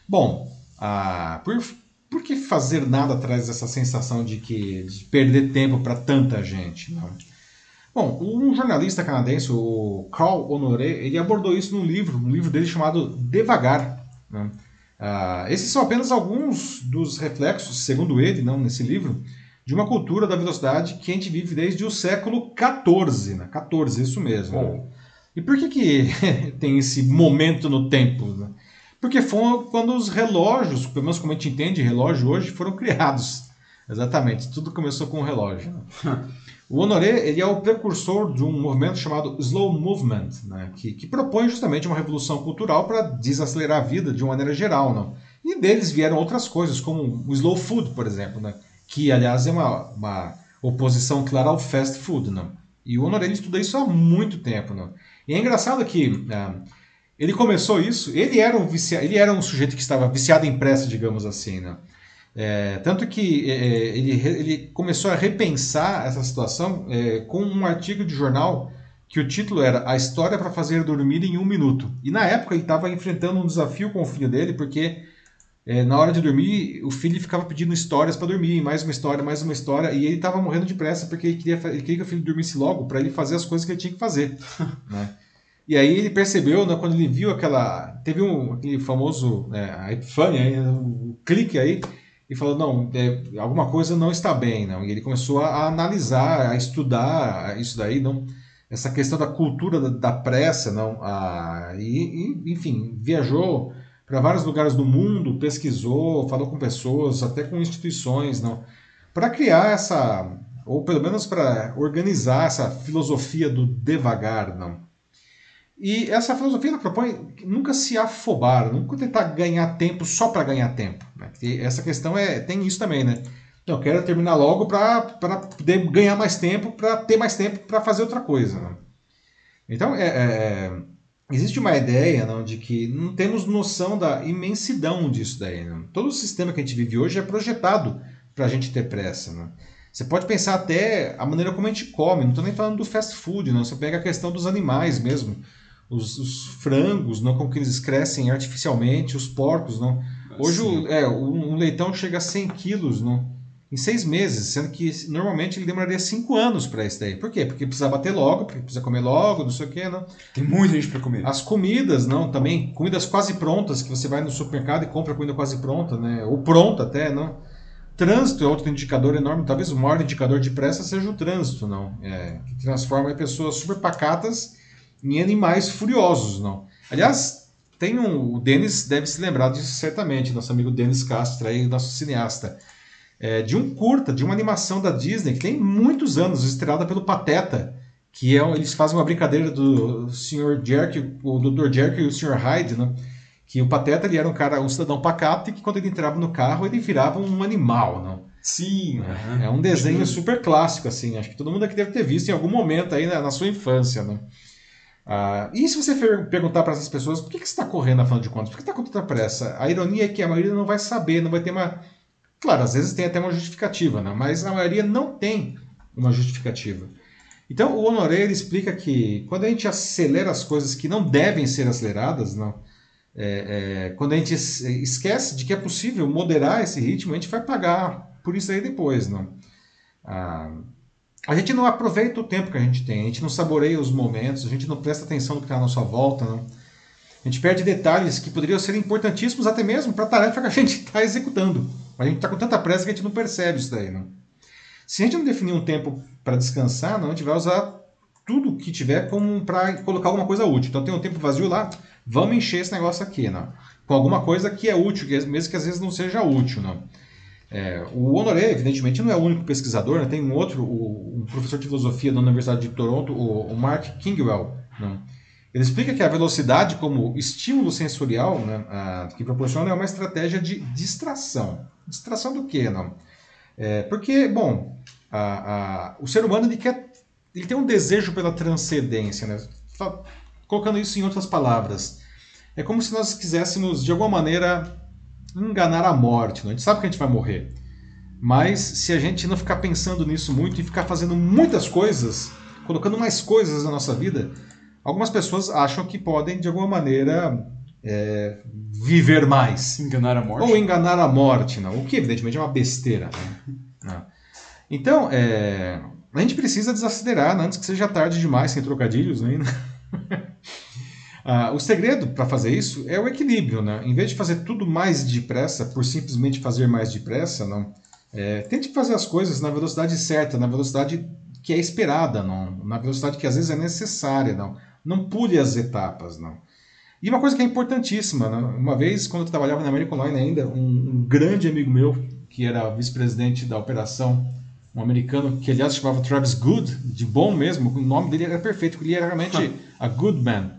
Bom, ah, por, por que fazer nada traz essa sensação de que de perder tempo para tanta gente, não? Bom, um jornalista canadense, o Carl Honoré, ele abordou isso no livro, um livro dele chamado Devagar. Né? Ah, esses são apenas alguns dos reflexos, segundo ele, não nesse livro, de uma cultura da velocidade que a gente vive desde o século XIV. Né? 14, isso mesmo. E por que, que tem esse momento no tempo? Né? Porque foi quando os relógios, pelo menos como a gente entende relógio hoje, foram criados. Exatamente, tudo começou com o relógio. Né? O Honoré ele é o precursor de um movimento chamado Slow Movement, né, que, que, propõe justamente uma revolução cultural para desacelerar a vida de uma maneira geral. Não? E deles vieram outras coisas, como o Slow Food, por exemplo, né, que aliás é uma, uma oposição clara ao fast food. Não? E o Honoré estuda isso há muito tempo. Não? E é engraçado que é, ele começou isso, ele era, um ele era um sujeito que estava viciado em pressa, digamos assim. Né? É, tanto que é, é, ele, ele começou a repensar essa situação é, com um artigo de jornal que o título era A História para Fazer Dormir em Um Minuto. E na época ele estava enfrentando um desafio com o filho dele, porque é, na hora de dormir o filho ficava pedindo histórias para dormir, mais uma história, mais uma história, e ele estava morrendo de pressa porque ele queria, ele queria que o filho dormisse logo para ele fazer as coisas que ele tinha que fazer. né? E aí ele percebeu, né, quando ele viu aquela. Teve um, aquele famoso. É, a epifânia, o um clique aí, e falou: não, é, alguma coisa não está bem. Não? E ele começou a, a analisar, a estudar isso daí, não, essa questão da cultura da, da pressa, não, a, e, e enfim, viajou para vários lugares do mundo, pesquisou, falou com pessoas, até com instituições, não, para criar essa, ou pelo menos para organizar essa filosofia do devagar, não. E essa filosofia ela propõe nunca se afobar, nunca tentar ganhar tempo só para ganhar tempo. Né? essa questão é tem isso também, né? Eu quero terminar logo para poder ganhar mais tempo, para ter mais tempo para fazer outra coisa. Né? Então, é, é, existe uma ideia não, de que não temos noção da imensidão disso daí. Não? Todo o sistema que a gente vive hoje é projetado para a gente ter pressa. Não? Você pode pensar até a maneira como a gente come, não estou nem falando do fast food, não. você pega a questão dos animais mesmo os, os, frangos, não como que eles crescem artificialmente, os porcos, não. Hoje o, é, um, leitão chega a 100 quilos, não, em seis meses, sendo que normalmente ele demoraria cinco anos para isso daí. Por quê? Porque precisa bater logo, porque precisa comer logo, não sei o quê, não. Tem muita gente para comer. As comidas, não, também comidas quase prontas que você vai no supermercado e compra comida quase pronta, né? Ou pronta até, não. Trânsito é outro indicador enorme. Talvez o maior indicador de pressa seja o trânsito, não? É, que transforma pessoas super pacatas em animais furiosos, não. Aliás, tem um, o Denis deve se lembrar disso certamente, nosso amigo Denis Castro, aí, nosso cineasta, é, de um curta, de uma animação da Disney que tem muitos anos, estrelada pelo Pateta, que é eles fazem uma brincadeira do Sr. Jerk, o Dr. Jerk e o Sr. Hyde, né? que o Pateta ele era um cara, um cidadão pacato e que quando ele entrava no carro ele virava um animal, não? Sim. É, é um desenho super clássico, assim. Acho que todo mundo aqui deve ter visto em algum momento aí na, na sua infância, né? Ah, e se você perguntar para essas pessoas por que, que você está correndo, afinal de contas? Por que está com tanta pressa? A ironia é que a maioria não vai saber, não vai ter uma. Claro, às vezes tem até uma justificativa, né? mas a maioria não tem uma justificativa. Então, o Honoré ele explica que quando a gente acelera as coisas que não devem ser aceleradas, não, é, é, quando a gente esquece de que é possível moderar esse ritmo, a gente vai pagar por isso aí depois. Não? Ah, a gente não aproveita o tempo que a gente tem, a gente não saboreia os momentos, a gente não presta atenção no que está à nossa volta, não. A gente perde detalhes que poderiam ser importantíssimos até mesmo para a tarefa que a gente está executando. A gente está com tanta pressa que a gente não percebe isso daí. Não? Se a gente não definir um tempo para descansar, não, a gente vai usar tudo que tiver como para colocar alguma coisa útil. Então tem um tempo vazio lá, vamos encher esse negócio aqui, não? com alguma coisa que é útil, mesmo que às vezes não seja útil. Não? É, o Honoré, evidentemente, não é o único pesquisador, né? tem um outro, o, um professor de filosofia da Universidade de Toronto, o, o Mark Kingwell. Né? Ele explica que a velocidade como estímulo sensorial né, a, que proporciona é uma estratégia de distração. Distração do quê? Não? É, porque, bom, a, a, o ser humano ele quer, ele tem um desejo pela transcendência. Né? Colocando isso em outras palavras, é como se nós quiséssemos, de alguma maneira, enganar a morte. Não? A gente sabe que a gente vai morrer. Mas se a gente não ficar pensando nisso muito e ficar fazendo muitas coisas, colocando mais coisas na nossa vida, algumas pessoas acham que podem, de alguma maneira, é, viver mais. Enganar a morte. Ou enganar a morte, não. o que evidentemente é uma besteira. Né? Então, é, a gente precisa desacelerar né? antes que seja tarde demais, sem trocadilhos ainda. Né? Ah, o segredo para fazer isso é o equilíbrio, né? Em vez de fazer tudo mais depressa, por simplesmente fazer mais depressa, não. É, tente fazer as coisas na velocidade certa, na velocidade que é esperada, não. Na velocidade que às vezes é necessária, não. Não pule as etapas, não. E uma coisa que é importantíssima, né? uma vez quando eu trabalhava na American Online ainda, um, um grande amigo meu que era vice-presidente da operação um americano que aliás chamava Travis Good, de bom mesmo, o nome dele era perfeito, porque ele era realmente a good man.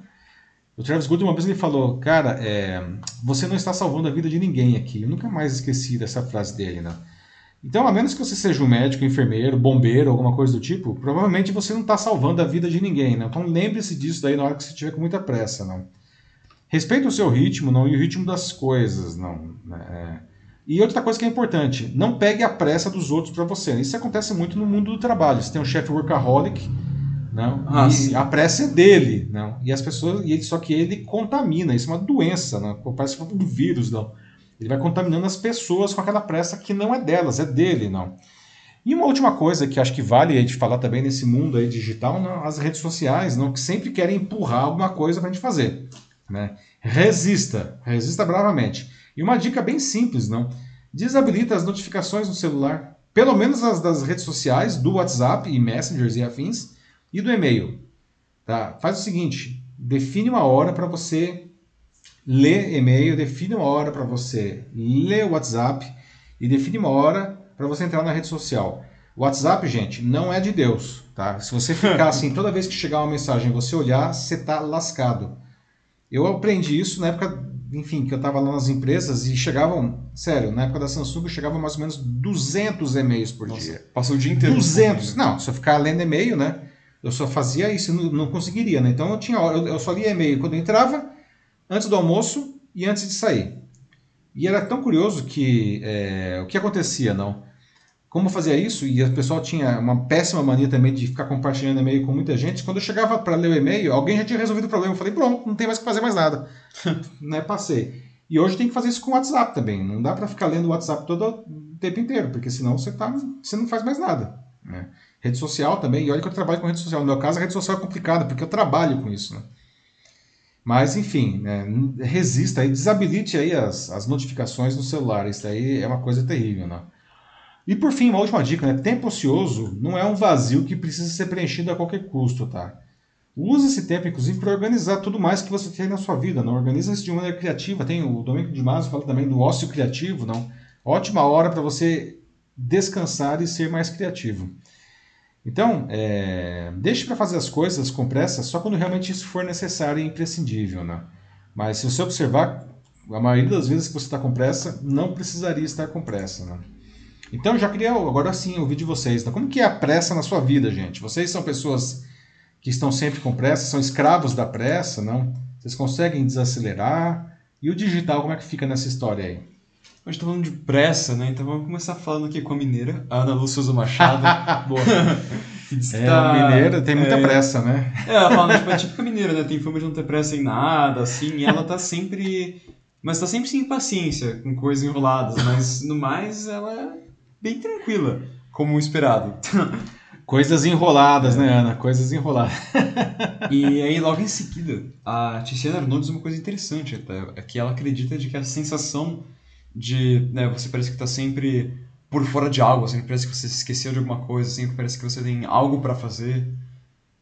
O Travis Good uma vez ele falou, cara, é, você não está salvando a vida de ninguém aqui. Eu nunca mais esqueci dessa frase dele, né? Então, a menos que você seja um médico, enfermeiro, bombeiro, alguma coisa do tipo, provavelmente você não está salvando a vida de ninguém, né? Então lembre-se disso daí na hora que você estiver com muita pressa, não? Respeite o seu ritmo, não, e o ritmo das coisas, não. É, E outra coisa que é importante, não pegue a pressa dos outros para você. Isso acontece muito no mundo do trabalho. Você tem um chefe workaholic, não, ah, e a pressa é dele, não. E as pessoas, e ele, só que ele contamina. Isso é uma doença, não. Parece um vírus, não. Ele vai contaminando as pessoas com aquela pressa que não é delas, é dele, não. E uma última coisa que acho que vale a gente falar também nesse mundo aí digital, não, as redes sociais, não, que sempre querem empurrar alguma coisa para a gente fazer, né? Resista, resista bravamente. E uma dica bem simples, não? Desabilita as notificações no celular, pelo menos as das redes sociais, do WhatsApp e Messengers e afins, e do e-mail. Tá? Faz o seguinte, define uma hora para você ler e-mail, define uma hora para você ler o WhatsApp e define uma hora para você entrar na rede social. O WhatsApp, gente, não é de Deus, tá? Se você ficar assim, toda vez que chegar uma mensagem você olhar, você tá lascado. Eu aprendi isso na época enfim, que eu estava lá nas empresas e chegavam, sério, na época da Samsung chegavam mais ou menos 200 e-mails por Nossa, dia. Passou o dia inteiro. 200. Não, se eu ficar lendo e-mail, né? Eu só fazia isso, não, não conseguiria, né? Então eu tinha, eu, eu só lia e-mail quando eu entrava, antes do almoço e antes de sair. E era tão curioso que é, o que acontecia, não? como fazia isso, e o pessoal tinha uma péssima mania também de ficar compartilhando e-mail com muita gente, quando eu chegava para ler o e-mail, alguém já tinha resolvido o problema. Eu falei, pronto, não tem mais que fazer mais nada. né, passei. E hoje tem que fazer isso com o WhatsApp também. Não dá para ficar lendo o WhatsApp todo o tempo inteiro, porque senão você, tá, você não faz mais nada. Né? Rede social também, e olha que eu trabalho com rede social. No meu caso, a rede social é complicada, porque eu trabalho com isso. Né? Mas, enfim, né, resista aí, desabilite aí as, as notificações no celular. Isso aí é uma coisa terrível, né? E por fim, uma última dica, né? Tempo ocioso não é um vazio que precisa ser preenchido a qualquer custo, tá? Use esse tempo, inclusive, para organizar tudo mais que você tem na sua vida. Não organiza isso de maneira criativa. Tem o Domenico de Maso fala também do ócio criativo, não? Ótima hora para você descansar e ser mais criativo. Então, é, deixe para fazer as coisas com pressa só quando realmente isso for necessário e imprescindível, né? Mas se você observar, a maioria das vezes que você está com pressa, não precisaria estar com pressa, né? Então já queria agora sim ouvir de vocês. Então, como que é a pressa na sua vida, gente? Vocês são pessoas que estão sempre com pressa, são escravos da pressa, não? Vocês conseguem desacelerar? E o digital, como é que fica nessa história aí? Hoje tá falando de pressa, né? Então vamos começar falando aqui com a mineira, a Ana Lúcia Machado. Boa. é, tá, a mineira tem muita é, pressa, né? É, ela fala, tipo, é típica mineira, né? Tem fama de não ter pressa em nada, assim, e ela tá sempre... Mas tá sempre sem paciência com coisas enroladas, mas no mais ela bem tranquila, como esperado. Coisas enroladas, né, Ana? Coisas enroladas. e aí, logo em seguida, a Tiziana diz uma coisa interessante até, é que ela acredita de que a sensação de, né, você parece que está sempre por fora de algo, sempre parece que você se esqueceu de alguma coisa, sempre parece que você tem algo para fazer.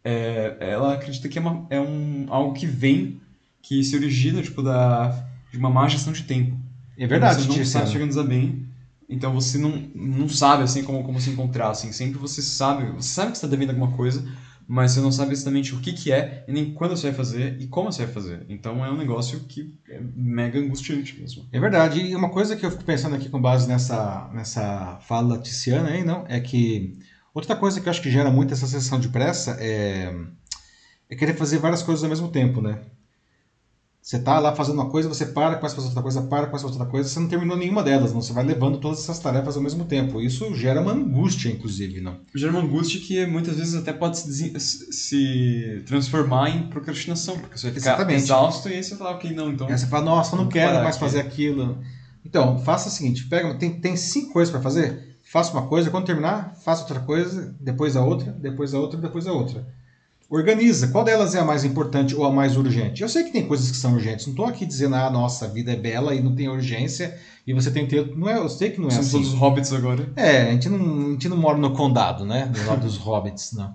É, ela acredita que é, uma, é um, algo que vem, que se origina, tipo, da, de uma má gestão de tempo. É verdade, Você não está chegando a bem então você não, não sabe assim como, como se encontrar, assim, sempre você sabe, você sabe que está devendo alguma coisa, mas você não sabe exatamente o que, que é, nem quando você vai fazer e como você vai fazer. Então é um negócio que é mega angustiante mesmo. É verdade. E uma coisa que eu fico pensando aqui com base nessa, nessa fala Tiziana aí, não, é que outra coisa que eu acho que gera muito essa sensação de pressa é, é querer fazer várias coisas ao mesmo tempo, né? Você está lá fazendo uma coisa, você para, começa a fazer outra coisa, para, começa a fazer outra coisa, você não terminou nenhuma delas, não. Você vai levando todas essas tarefas ao mesmo tempo. Isso gera uma angústia, inclusive, não? Gera uma angústia que muitas vezes até pode se, se transformar em procrastinação, porque você vai ficar Exatamente. exausto e aí você fala, ok, não, então... Aí você fala, nossa, não quero mais aqui. fazer aquilo. Então, faça o seguinte, pega, tem, tem cinco coisas para fazer, faça uma coisa, quando terminar, faça outra coisa, depois a outra, depois a outra, depois a outra organiza. Qual delas é a mais importante ou a mais urgente? Eu sei que tem coisas que são urgentes. Não estou aqui dizendo, ah, nossa, a vida é bela e não tem urgência e você tem que ter. Não é, eu sei que não é São assim. todos hobbits agora. É, a gente, não, a gente não mora no condado, né? Do lado dos hobbits, não.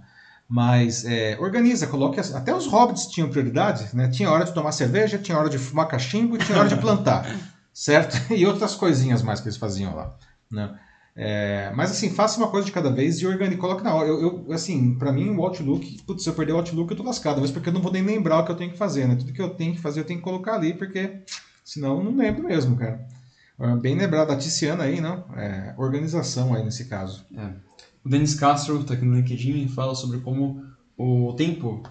Mas é, organiza, coloque. As, até os hobbits tinham prioridade, né? Tinha hora de tomar cerveja, tinha hora de fumar cachimbo e tinha hora de plantar, certo? E outras coisinhas mais que eles faziam lá, né? É, mas assim, faça uma coisa de cada vez e organize, coloque na hora. Eu, eu assim, para mim o Outlook, putz, se eu perder o Outlook eu tô lascado, mas porque eu não vou nem lembrar o que eu tenho que fazer, né? Tudo que eu tenho que fazer eu tenho que colocar ali, porque senão eu não lembro mesmo, cara. É, bem lembrado da Tiziana aí, não? É, organização aí nesse caso. É. O Denis Castro, tá aqui no LinkedIn, fala sobre como o tempo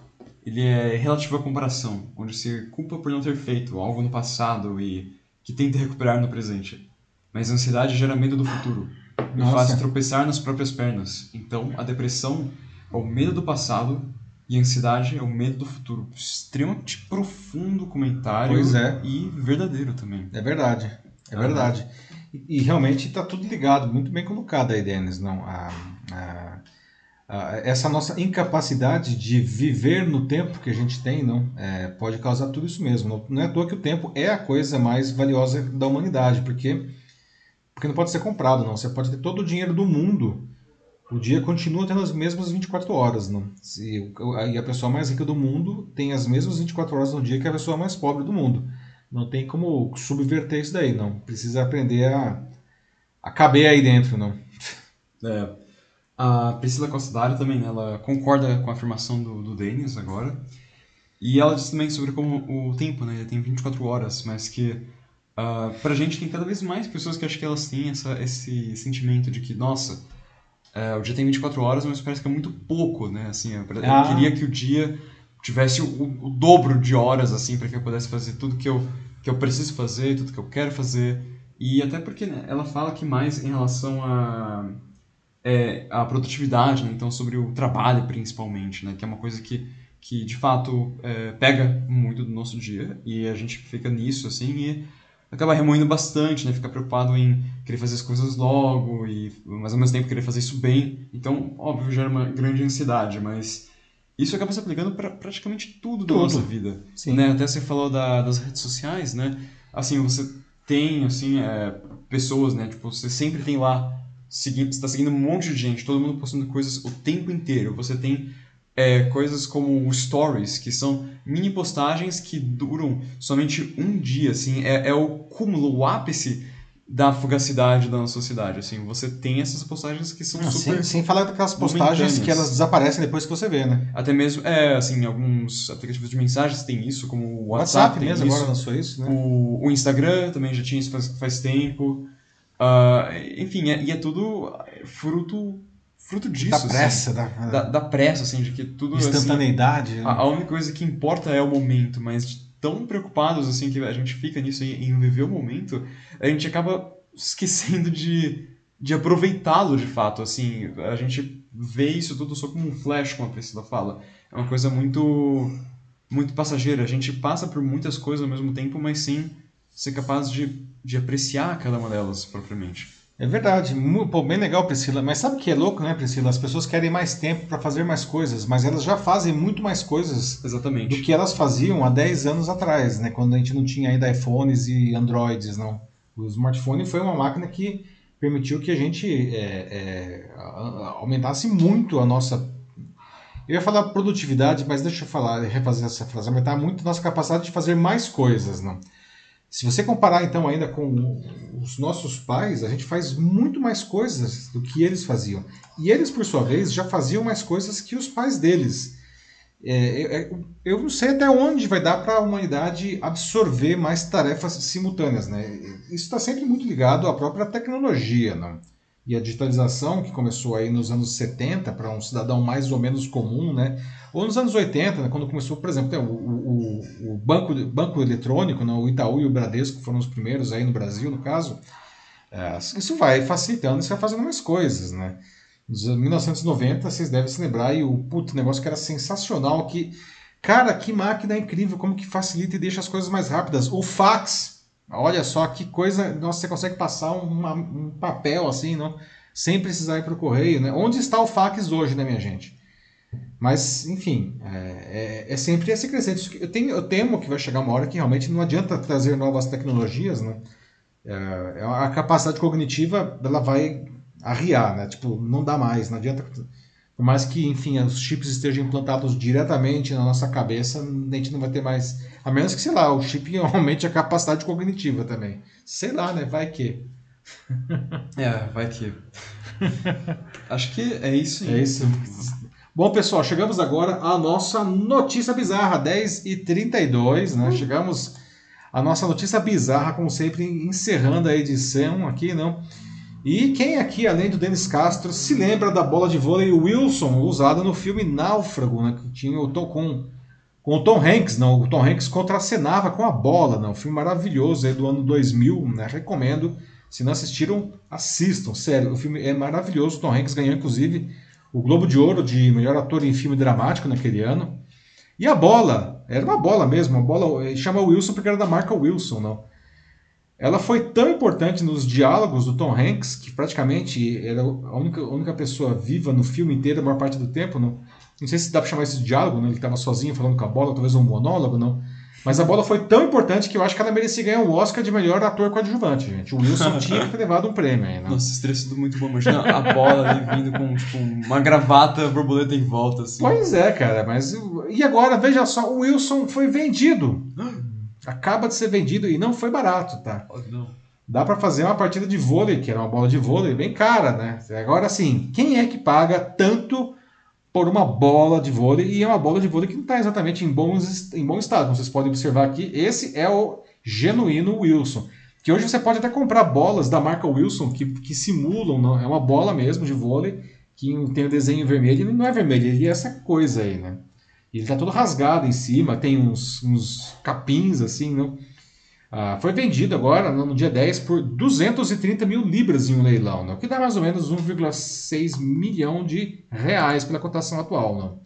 ele é relativo à comparação, onde se culpa por não ter feito algo no passado e que tenta recuperar no presente. mas a ansiedade gera medo do futuro. E Nossa. faz tropeçar nas próprias pernas. Então, a depressão é o medo do passado e a ansiedade é o medo do futuro. Extremamente profundo comentário Pois é. e verdadeiro também. É verdade, é verdade. E, e realmente está tudo ligado, muito bem colocado aí, Denis. Não, a, a- a- essa nossa incapacidade de viver no tempo que a gente tem, não, é, pode causar tudo isso mesmo. Não, não é à toa que o tempo é a coisa mais valiosa da humanidade, porque porque não pode ser comprado, não. Você pode ter todo o dinheiro do mundo, o dia continua tendo as mesmas 24 horas, não. Se, e a pessoa mais rica do mundo tem as mesmas 24 horas no dia que a pessoa mais pobre do mundo. Não tem como subverter isso daí, não. Precisa aprender a, a caber aí dentro, não. É, a Priscila Costa Dário também, ela concorda com a afirmação do, do Denis agora. E ela diz também sobre como o tempo, né, ele tem 24 horas, mas que ah, pra gente tem cada vez mais pessoas que acham que elas têm essa, esse sentimento de que, nossa, é, o dia tem 24 horas, mas parece que é muito pouco, né, assim, eu, eu Ah. queria que o dia tivesse o, o dobro de horas, assim, para que eu pudesse fazer tudo que eu, que eu preciso fazer, tudo que eu quero fazer. E até porque né, ela fala que mais em relação a é, a produtividade, né? então sobre o trabalho principalmente, né? que é uma coisa que, que de fato é, pega muito do nosso dia e a gente fica nisso assim e acaba remoendo bastante, né? fica preocupado em querer fazer as coisas logo e mas ao mesmo tempo querer fazer isso bem, então óbvio gera uma grande ansiedade, mas isso acaba se aplicando para praticamente tudo da Tudo. nossa vida, Sim. né? Até você falou da, das redes sociais, né? Assim, você tem, assim, é, pessoas, né? Tipo, você sempre tem lá, seguindo, você tá seguindo um monte de gente, todo mundo postando coisas o tempo inteiro. Você tem é, coisas como os stories, que são mini postagens que duram somente um dia, assim. É, é o cúmulo, o ápice da fugacidade da nossa sociedade, assim. Você tem essas postagens que são Não, super... sem, sem falar daquelas postagens que elas desaparecem depois que você vê, né? Até mesmo, é, assim, alguns aplicativos de mensagens tem isso, como o WhatsApp, WhatsApp tem mesmo isso. agora lançou isso, né? O, o Instagram também já tinha isso faz, faz tempo. Ah, enfim, é- e é tudo fruto, fruto disso. da assim. pressa, da, da, da pressa, assim, de que tudo assim, instantaneidade. a, a única coisa que importa é o momento, mas de tão preocupados assim que a gente fica nisso em, em viver o momento, a gente acaba esquecendo de, de aproveitá-lo de fato, assim, a gente vê isso tudo só como um flash, como a Priscila fala. É uma coisa muito muito passageira, a gente passa por muitas coisas ao mesmo tempo, mas sem ser capaz de, de apreciar cada uma delas propriamente. É verdade, pô, bem legal, Priscila. Mas sabe o que é louco, né, Priscila? As pessoas querem mais tempo para fazer mais coisas, mas elas já fazem muito mais coisas Exatamente. do que elas faziam há 10 anos atrás, né? Quando a gente não tinha ainda iPhones e Androids, não. O smartphone foi uma máquina que permitiu que a gente é, é, aumentasse muito a nossa. Eu ia falar produtividade, mas deixa eu falar, refazer essa frase. Aumentar muito a nossa capacidade de fazer mais coisas, não. Se você comparar então ainda com os nossos pais, a gente faz muito mais coisas do que eles faziam. E eles, por sua vez, já faziam mais coisas que os pais deles. É, é, é, eu não sei até onde vai dar para a humanidade absorver mais tarefas simultâneas. Né? Isso está sempre muito ligado à própria tecnologia. Né? E a digitalização, que começou aí nos anos 70 para um cidadão mais ou menos comum, né? ou nos anos 80, né, quando começou, por exemplo, o, o, o banco, banco eletrônico, né, o Itaú e o Bradesco foram os primeiros aí no Brasil, no caso. É, isso vai facilitando, isso vai fazendo mais coisas, né? Nos anos 1990, vocês devem se lembrar, e o puto negócio que era sensacional, que, cara, que máquina incrível, como que facilita e deixa as coisas mais rápidas. O fax, olha só que coisa, nossa, você consegue passar uma- um papel assim, não, sem precisar ir para o correio, né? Onde está o fax hoje, né, minha gente? Mas, enfim, é, é- é sempre esse crescente. Eu, tenho, eu temo que vai chegar uma hora que realmente não adianta trazer novas tecnologias, né? É, a capacidade cognitiva ela vai arriar, né? Tipo, não dá mais, não adianta. Por mais que, enfim, os chips estejam implantados diretamente na nossa cabeça, a gente não vai ter mais. A menos que, sei lá, o chip aumente a capacidade cognitiva também. Sei lá, né? Vai que. É, vai que. Acho que é isso. É isso. Bom, pessoal, chegamos agora à nossa notícia bizarra, 10 e 32, né? Chegamos à nossa notícia bizarra, como sempre, encerrando a edição aqui, não? E quem aqui, além do Denis Castro, se lembra da bola de vôlei Wilson, usada no filme Náufrago, né? Que tinha o Tom com, com o Tom Hanks, não? O Tom Hanks contracenava com a bola, não? Um filme maravilhoso aí do ano 2000, né? Recomendo. Se não assistiram, assistam. Sério, o filme é maravilhoso. Tom Hanks ganhou, inclusive, o Globo de Ouro de melhor ator em filme dramático naquele ano. E a bola, era uma bola mesmo, uma bola, chama Wilson porque era da marca Wilson, não. Ela foi tão importante nos diálogos do Tom Hanks que praticamente era a única, a única pessoa viva no filme inteiro a maior parte do tempo, não. Não sei se dá para chamar isso de diálogo, né? ele estava sozinho falando com a bola, talvez um monólogo, não. Mas a bola foi tão importante que eu acho que ela merecia ganhar o um Oscar de melhor ator coadjuvante, gente. O Wilson tinha que ter levado um prêmio aí, né? Nossa, isso teria sido muito bom. Imagina a bola ali vindo com tipo, uma gravata borboleta em volta, assim. Pois é, cara, mas. E agora, veja só, o Wilson foi vendido. Acaba de ser vendido e não foi barato, tá? Não. Dá para fazer uma partida de vôlei, que era uma bola de vôlei bem cara, né? Agora, assim, quem é que paga tanto por uma bola de vôlei, e é uma bola de vôlei que não está exatamente em, bons, em bom estado. Como vocês podem observar aqui, esse é o genuíno Wilson. Que hoje você pode até comprar bolas da marca Wilson que, que simulam, não, é uma bola mesmo de vôlei, que tem o desenho vermelho, e não é vermelho, ele é essa coisa aí, né? Ele está todo rasgado em cima, tem uns, uns capins assim, não? Ah, foi vendido agora, no dia 10, por 230 mil libras em um leilão, né? o que dá mais ou menos 1,6 milhão de reais pela cotação atual. Não?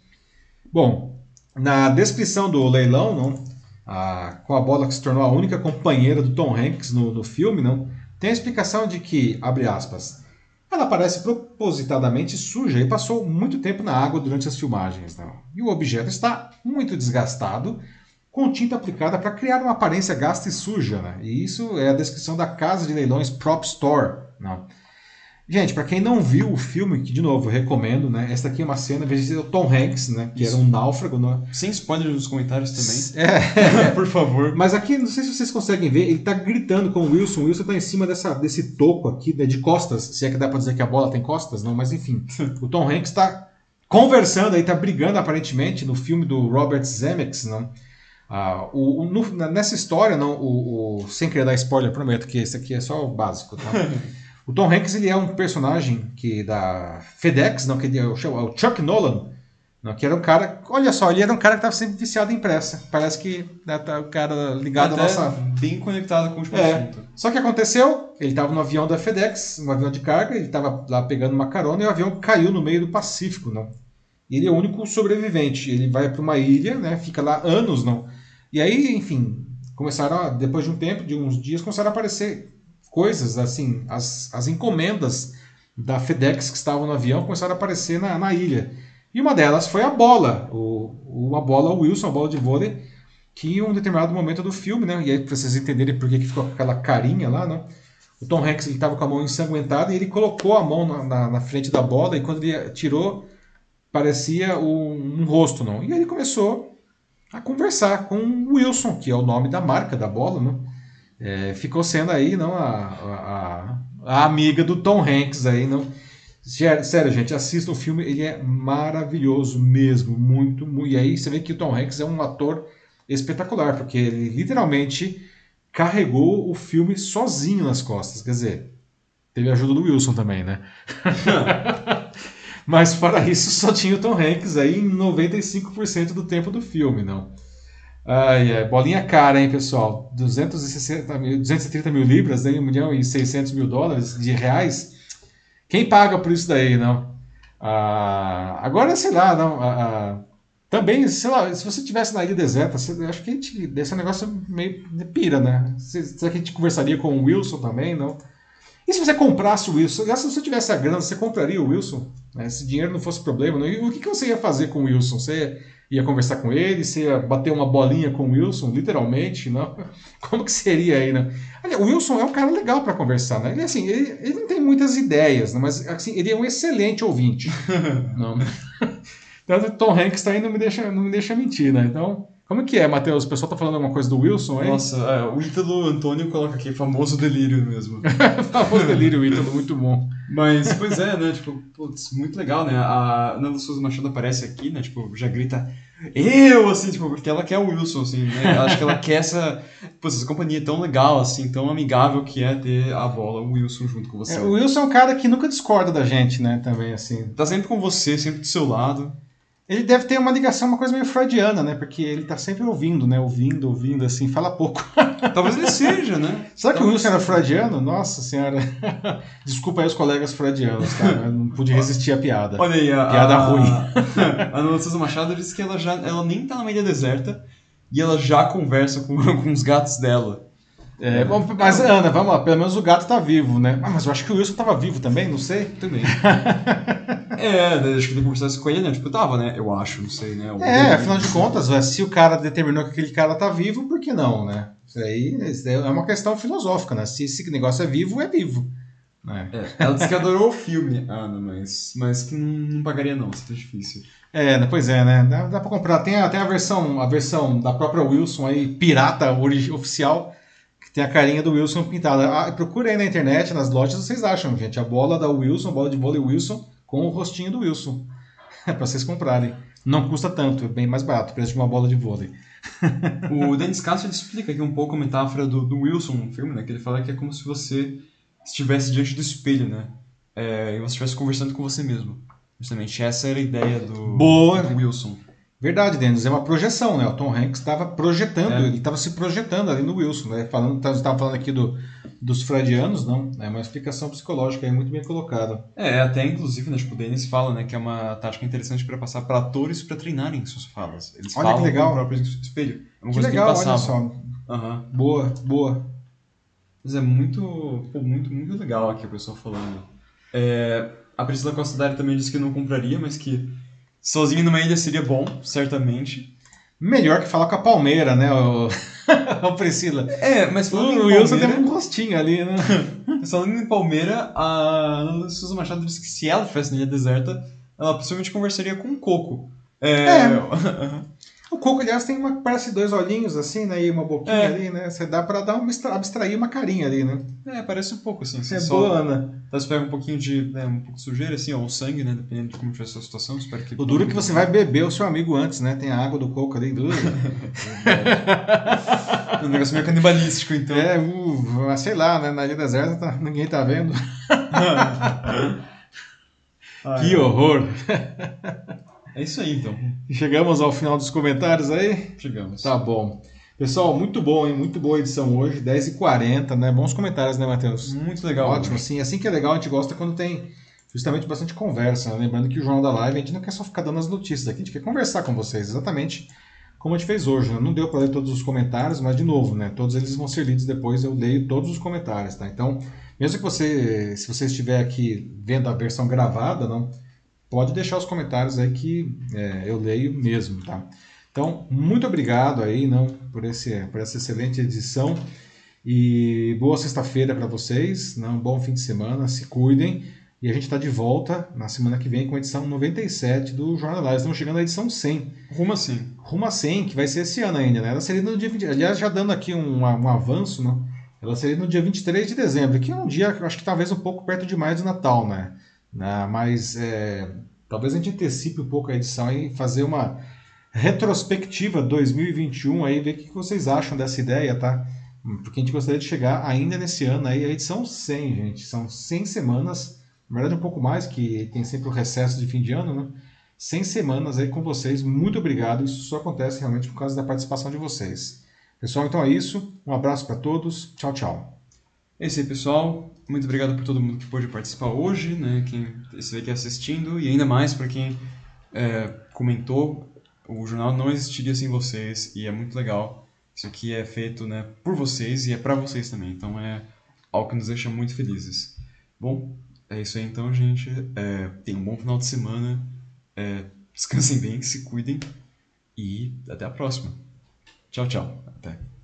Bom, na descrição do leilão, não, ah, com a bola que se tornou a única companheira do Tom Hanks no, no filme, não, tem a explicação de que, abre aspas, ela parece propositadamente suja e passou muito tempo na água durante as filmagens. Não? E o objeto está muito desgastado, com tinta aplicada para criar uma aparência gasta e suja. Né? E isso é a descrição da casa de leilões Prop Store. Né? Gente, para quem não viu o filme, que de novo eu recomendo, né? Esta aqui é uma cena, veja o Tom Hanks, né? Que Isso. era um náufrago. Né? Sem spoiler nos comentários também. É, por favor. Mas aqui, não sei se vocês conseguem ver, ele tá gritando com o Wilson. O Wilson tá em cima dessa, desse toco aqui, né, de costas. Se é que dá para dizer que a bola tem costas, não, mas enfim. o Tom Hanks está conversando aí, tá brigando aparentemente no filme do Robert Zemeckis, não? Ah, o, o, no, nessa história, não, o, o, sem querer dar spoiler, prometo que esse aqui é só o básico. Tá? o Tom Hanks ele é um personagem que da FedEx, não, que é o, o Chuck Nolan, não, que era um cara. Olha só, ele era um cara que estava sempre viciado em pressa. Parece que né, tá o cara ligado Até à nossa. Bem conectado com o é. assunto. Só que aconteceu, ele estava no avião da FedEx, um avião de carga, ele estava lá pegando uma carona e o avião caiu no meio do Pacífico, não. Ele é o único sobrevivente. Ele vai para uma ilha, né, fica lá anos, não e aí, enfim, começaram, depois de um tempo, de uns dias, começaram a aparecer coisas, assim, as, as encomendas da FedEx que estavam no avião começaram a aparecer na, na ilha. E uma delas foi a bola, o, uma bola Wilson, a bola de vôlei, que em um determinado momento do filme, né? E aí, para vocês entenderem por que ficou aquela carinha lá, né? O Tom Hanks estava com a mão ensanguentada e ele colocou a mão na, na, na, frente da bola e quando ele tirou, parecia um, um rosto, não. E aí ele começou a conversar com o Wilson, que é o nome da marca da bola, né? É, ficou sendo aí não a, a, a, amiga do Tom Hanks aí, não. Sério, gente, assista o filme, ele é maravilhoso mesmo, muito, muito. E aí você vê que o Tom Hanks é um ator espetacular, porque ele literalmente carregou o filme sozinho nas costas. Quer dizer, teve a ajuda do Wilson também, né? Mas para isso só tinha o Tom Hanks aí em 95% do tempo do filme, não. Ai, é, bolinha cara, hein, pessoal? 260 mil, 230 mil libras, né, 1 milhão e 600 mil dólares de reais. Quem paga por isso daí, não? Ah, agora, sei lá, não. Ah, ah, também, sei lá, se você tivesse na ilha deserta, você, acho que a gente, desse negócio meio pira, né? Será que a gente conversaria com o Wilson também, não? E se você comprasse o Wilson? Se você tivesse a grana, você compraria o Wilson? Né? Se dinheiro não fosse problema, não? E o que, que você ia fazer com o Wilson? Você ia conversar com ele? Você ia bater uma bolinha com o Wilson, literalmente? Não? Como que seria aí, né? o Wilson é um cara legal para conversar, né? Ele, assim, ele, ele, não tem muitas ideias, né? mas assim, ele é um excelente ouvinte. não. Tanto Tom Hanks está aí não me deixa, não me deixa mentir, né? Então, como que é, Matheus? O pessoal tá falando alguma coisa do Wilson aí? Nossa, é, o Ítalo Antônio coloca aqui, famoso delírio mesmo. famoso delírio, Ítalo, muito bom. Mas, pois é, né, tipo, putz, muito legal, né? A Nanda Souza Machado aparece aqui, né, tipo, já grita, eu, assim, tipo, porque ela quer o Wilson, assim, né? Acho que ela quer essa, putz, essa companhia tão legal, assim, tão amigável que é ter a bola, o Wilson junto com você. É, o Wilson é um cara que nunca discorda da gente, né, também, assim. Tá sempre com você, sempre do seu lado. Ele deve ter uma ligação, uma coisa meio freudiana, né? Porque ele tá sempre ouvindo, né? Ouvindo, ouvindo, assim, fala pouco. Talvez ele seja, né? Será que o Wilson era freudiano? Nossa senhora. Desculpa aí os colegas freudianos, tá? Eu não pude resistir à piada. Olha aí, a, Piada a, ruim. A Ana Souza Machado disse que ela, já, ela nem tá na ilha deserta e ela já conversa com, com os gatos dela. É, bom, mas, Ana, vamos lá. Pelo menos o gato tá vivo, né? Ah, mas eu acho que o Wilson tava vivo também, não sei. Também. é, daí acho que ele conversasse com ele, né? Tipo, tava, né? Eu acho, não sei, né? Ou- É, afinal de contas, se o cara determinou que aquele cara tá vivo, por que não, né? Isso aí, isso aí é uma questão filosófica, né? Se esse negócio é vivo, é vivo. né? É, ela disse que adorou o filme, Ana, mas, mas que não, não pagaria não, isso tá difícil. É, né, pois é, né? Dá, dá pra comprar. Tem, a- tem a versão, a versão da própria Wilson aí, pirata origi- oficial, que tem a carinha do Wilson pintada. Ah, procura aí na internet, nas lojas, vocês acham, gente. A bola da Wilson, a bola de vôlei Wilson, com o rostinho do Wilson. pra vocês comprarem. Não custa tanto, é bem mais barato, o preço de uma bola de vôlei. O Dennis Castro explica aqui um pouco a metáfora do, do Wilson no filme, né? Que ele fala que é como se você estivesse diante do espelho, né? É, e você estivesse conversando com você mesmo. Justamente, essa era a ideia do, Boa. do Wilson. Verdade, Denis, é uma projeção, né? O Tom Hanks estava projetando, É. ele estava se projetando ali no Wilson, né? Falando, estava falando aqui do, dos freudianos, não? É uma explicação psicológica aí muito bem colocada. É, até inclusive, né, tipo, o Dennis fala, né, que é uma tática interessante para passar para atores para treinarem suas falas. Eles Olha falam que legal. com o próprio espelho. É uma Que coisa legal, que ele olha só. Aham. Boa, boa. Mas é muito, pô, muito, muito legal aqui o pessoal falando. É, a Priscila Costa também disse que não compraria, mas que sozinho numa ilha seria bom, certamente. Melhor que falar com a Palmeira, né, o, o Priscila? É, mas falando O em Wilson Palmeira, tem um rostinho ali, né? falando em Palmeira, a Souza Machado disse que se ela estivesse na ilha deserta, ela possivelmente conversaria com o Coco. É, É. O Coco, aliás, tem uma, parece dois olhinhos assim, né, e uma boquinha É. ali, né? Você dá pra dar uma, abstra- abstrair uma carinha ali, né? é, parece um pouco assim. Você É só, boa, Ana. Você pega um pouquinho de, né, um pouco de sujeira, assim, ou sangue, né, dependendo de como tiver a sua situação. Espero que... O duro é que você vai beber o seu amigo antes, né? Tem a água do coco ali. Uh. É um negócio meio canibalístico, então. É, uh, sei lá, né? Na ilha deserta tá- ninguém tá vendo. Que horror! É isso aí, então. Chegamos ao final dos comentários aí? Chegamos. Tá bom. Pessoal, muito bom, hein? Muito boa edição hoje, 10h40, né? Bons comentários, né, Matheus? Muito legal. Ótimo, assim, assim que é legal, a gente gosta quando tem justamente bastante conversa. né? Lembrando que o Jornal da Live, a gente não quer só ficar dando as notícias aqui, a gente quer conversar com vocês, exatamente como a gente fez hoje. né? Não deu para ler todos os comentários, mas de novo, né? Todos eles vão ser lidos depois, eu leio todos os comentários, tá? Então, mesmo que você, se você estiver aqui vendo a versão gravada, não, pode deixar os comentários aí que é, eu leio mesmo, tá? Então, muito obrigado aí, não, por, esse, por essa excelente edição. E boa sexta-feira para vocês, um bom fim de semana, se cuidem. E a gente está de volta na semana que vem com a edição 97 do Jornal. Estamos chegando à edição 100. Rumo assim. Rumo a 100, que vai ser esse ano ainda, né? Ela seria no dia 20... Aliás, já dando aqui um, um avanço, né? Ela seria no dia 23 de dezembro, que é um dia, acho que talvez um pouco perto demais do Natal, né? Né? Mas é, talvez a gente antecipe um pouco a edição e fazer uma retrospectiva 2021 aí, ver o que vocês acham dessa ideia, tá? Porque a gente gostaria de chegar ainda nesse ano aí, a edição 100, gente. São 100 semanas, na verdade um pouco mais, que tem sempre o recesso de fim de ano, né? 100 semanas aí com vocês, muito obrigado. Isso só acontece realmente por causa da participação de vocês. Pessoal, então é isso. Um abraço para todos. Tchau, tchau. É isso aí, pessoal. Muito obrigado por todo mundo que pôde participar hoje, né? Quem esteve aqui assistindo e ainda mais para quem é, comentou. O jornal não existiria sem vocês e é muito legal. Isso aqui é feito né, por vocês e é para vocês também. Então é algo que nos deixa muito felizes. Bom, é isso aí então, gente. É, tenham um bom final de semana. É, descansem bem, se cuidem e até a próxima. Tchau, tchau. Até.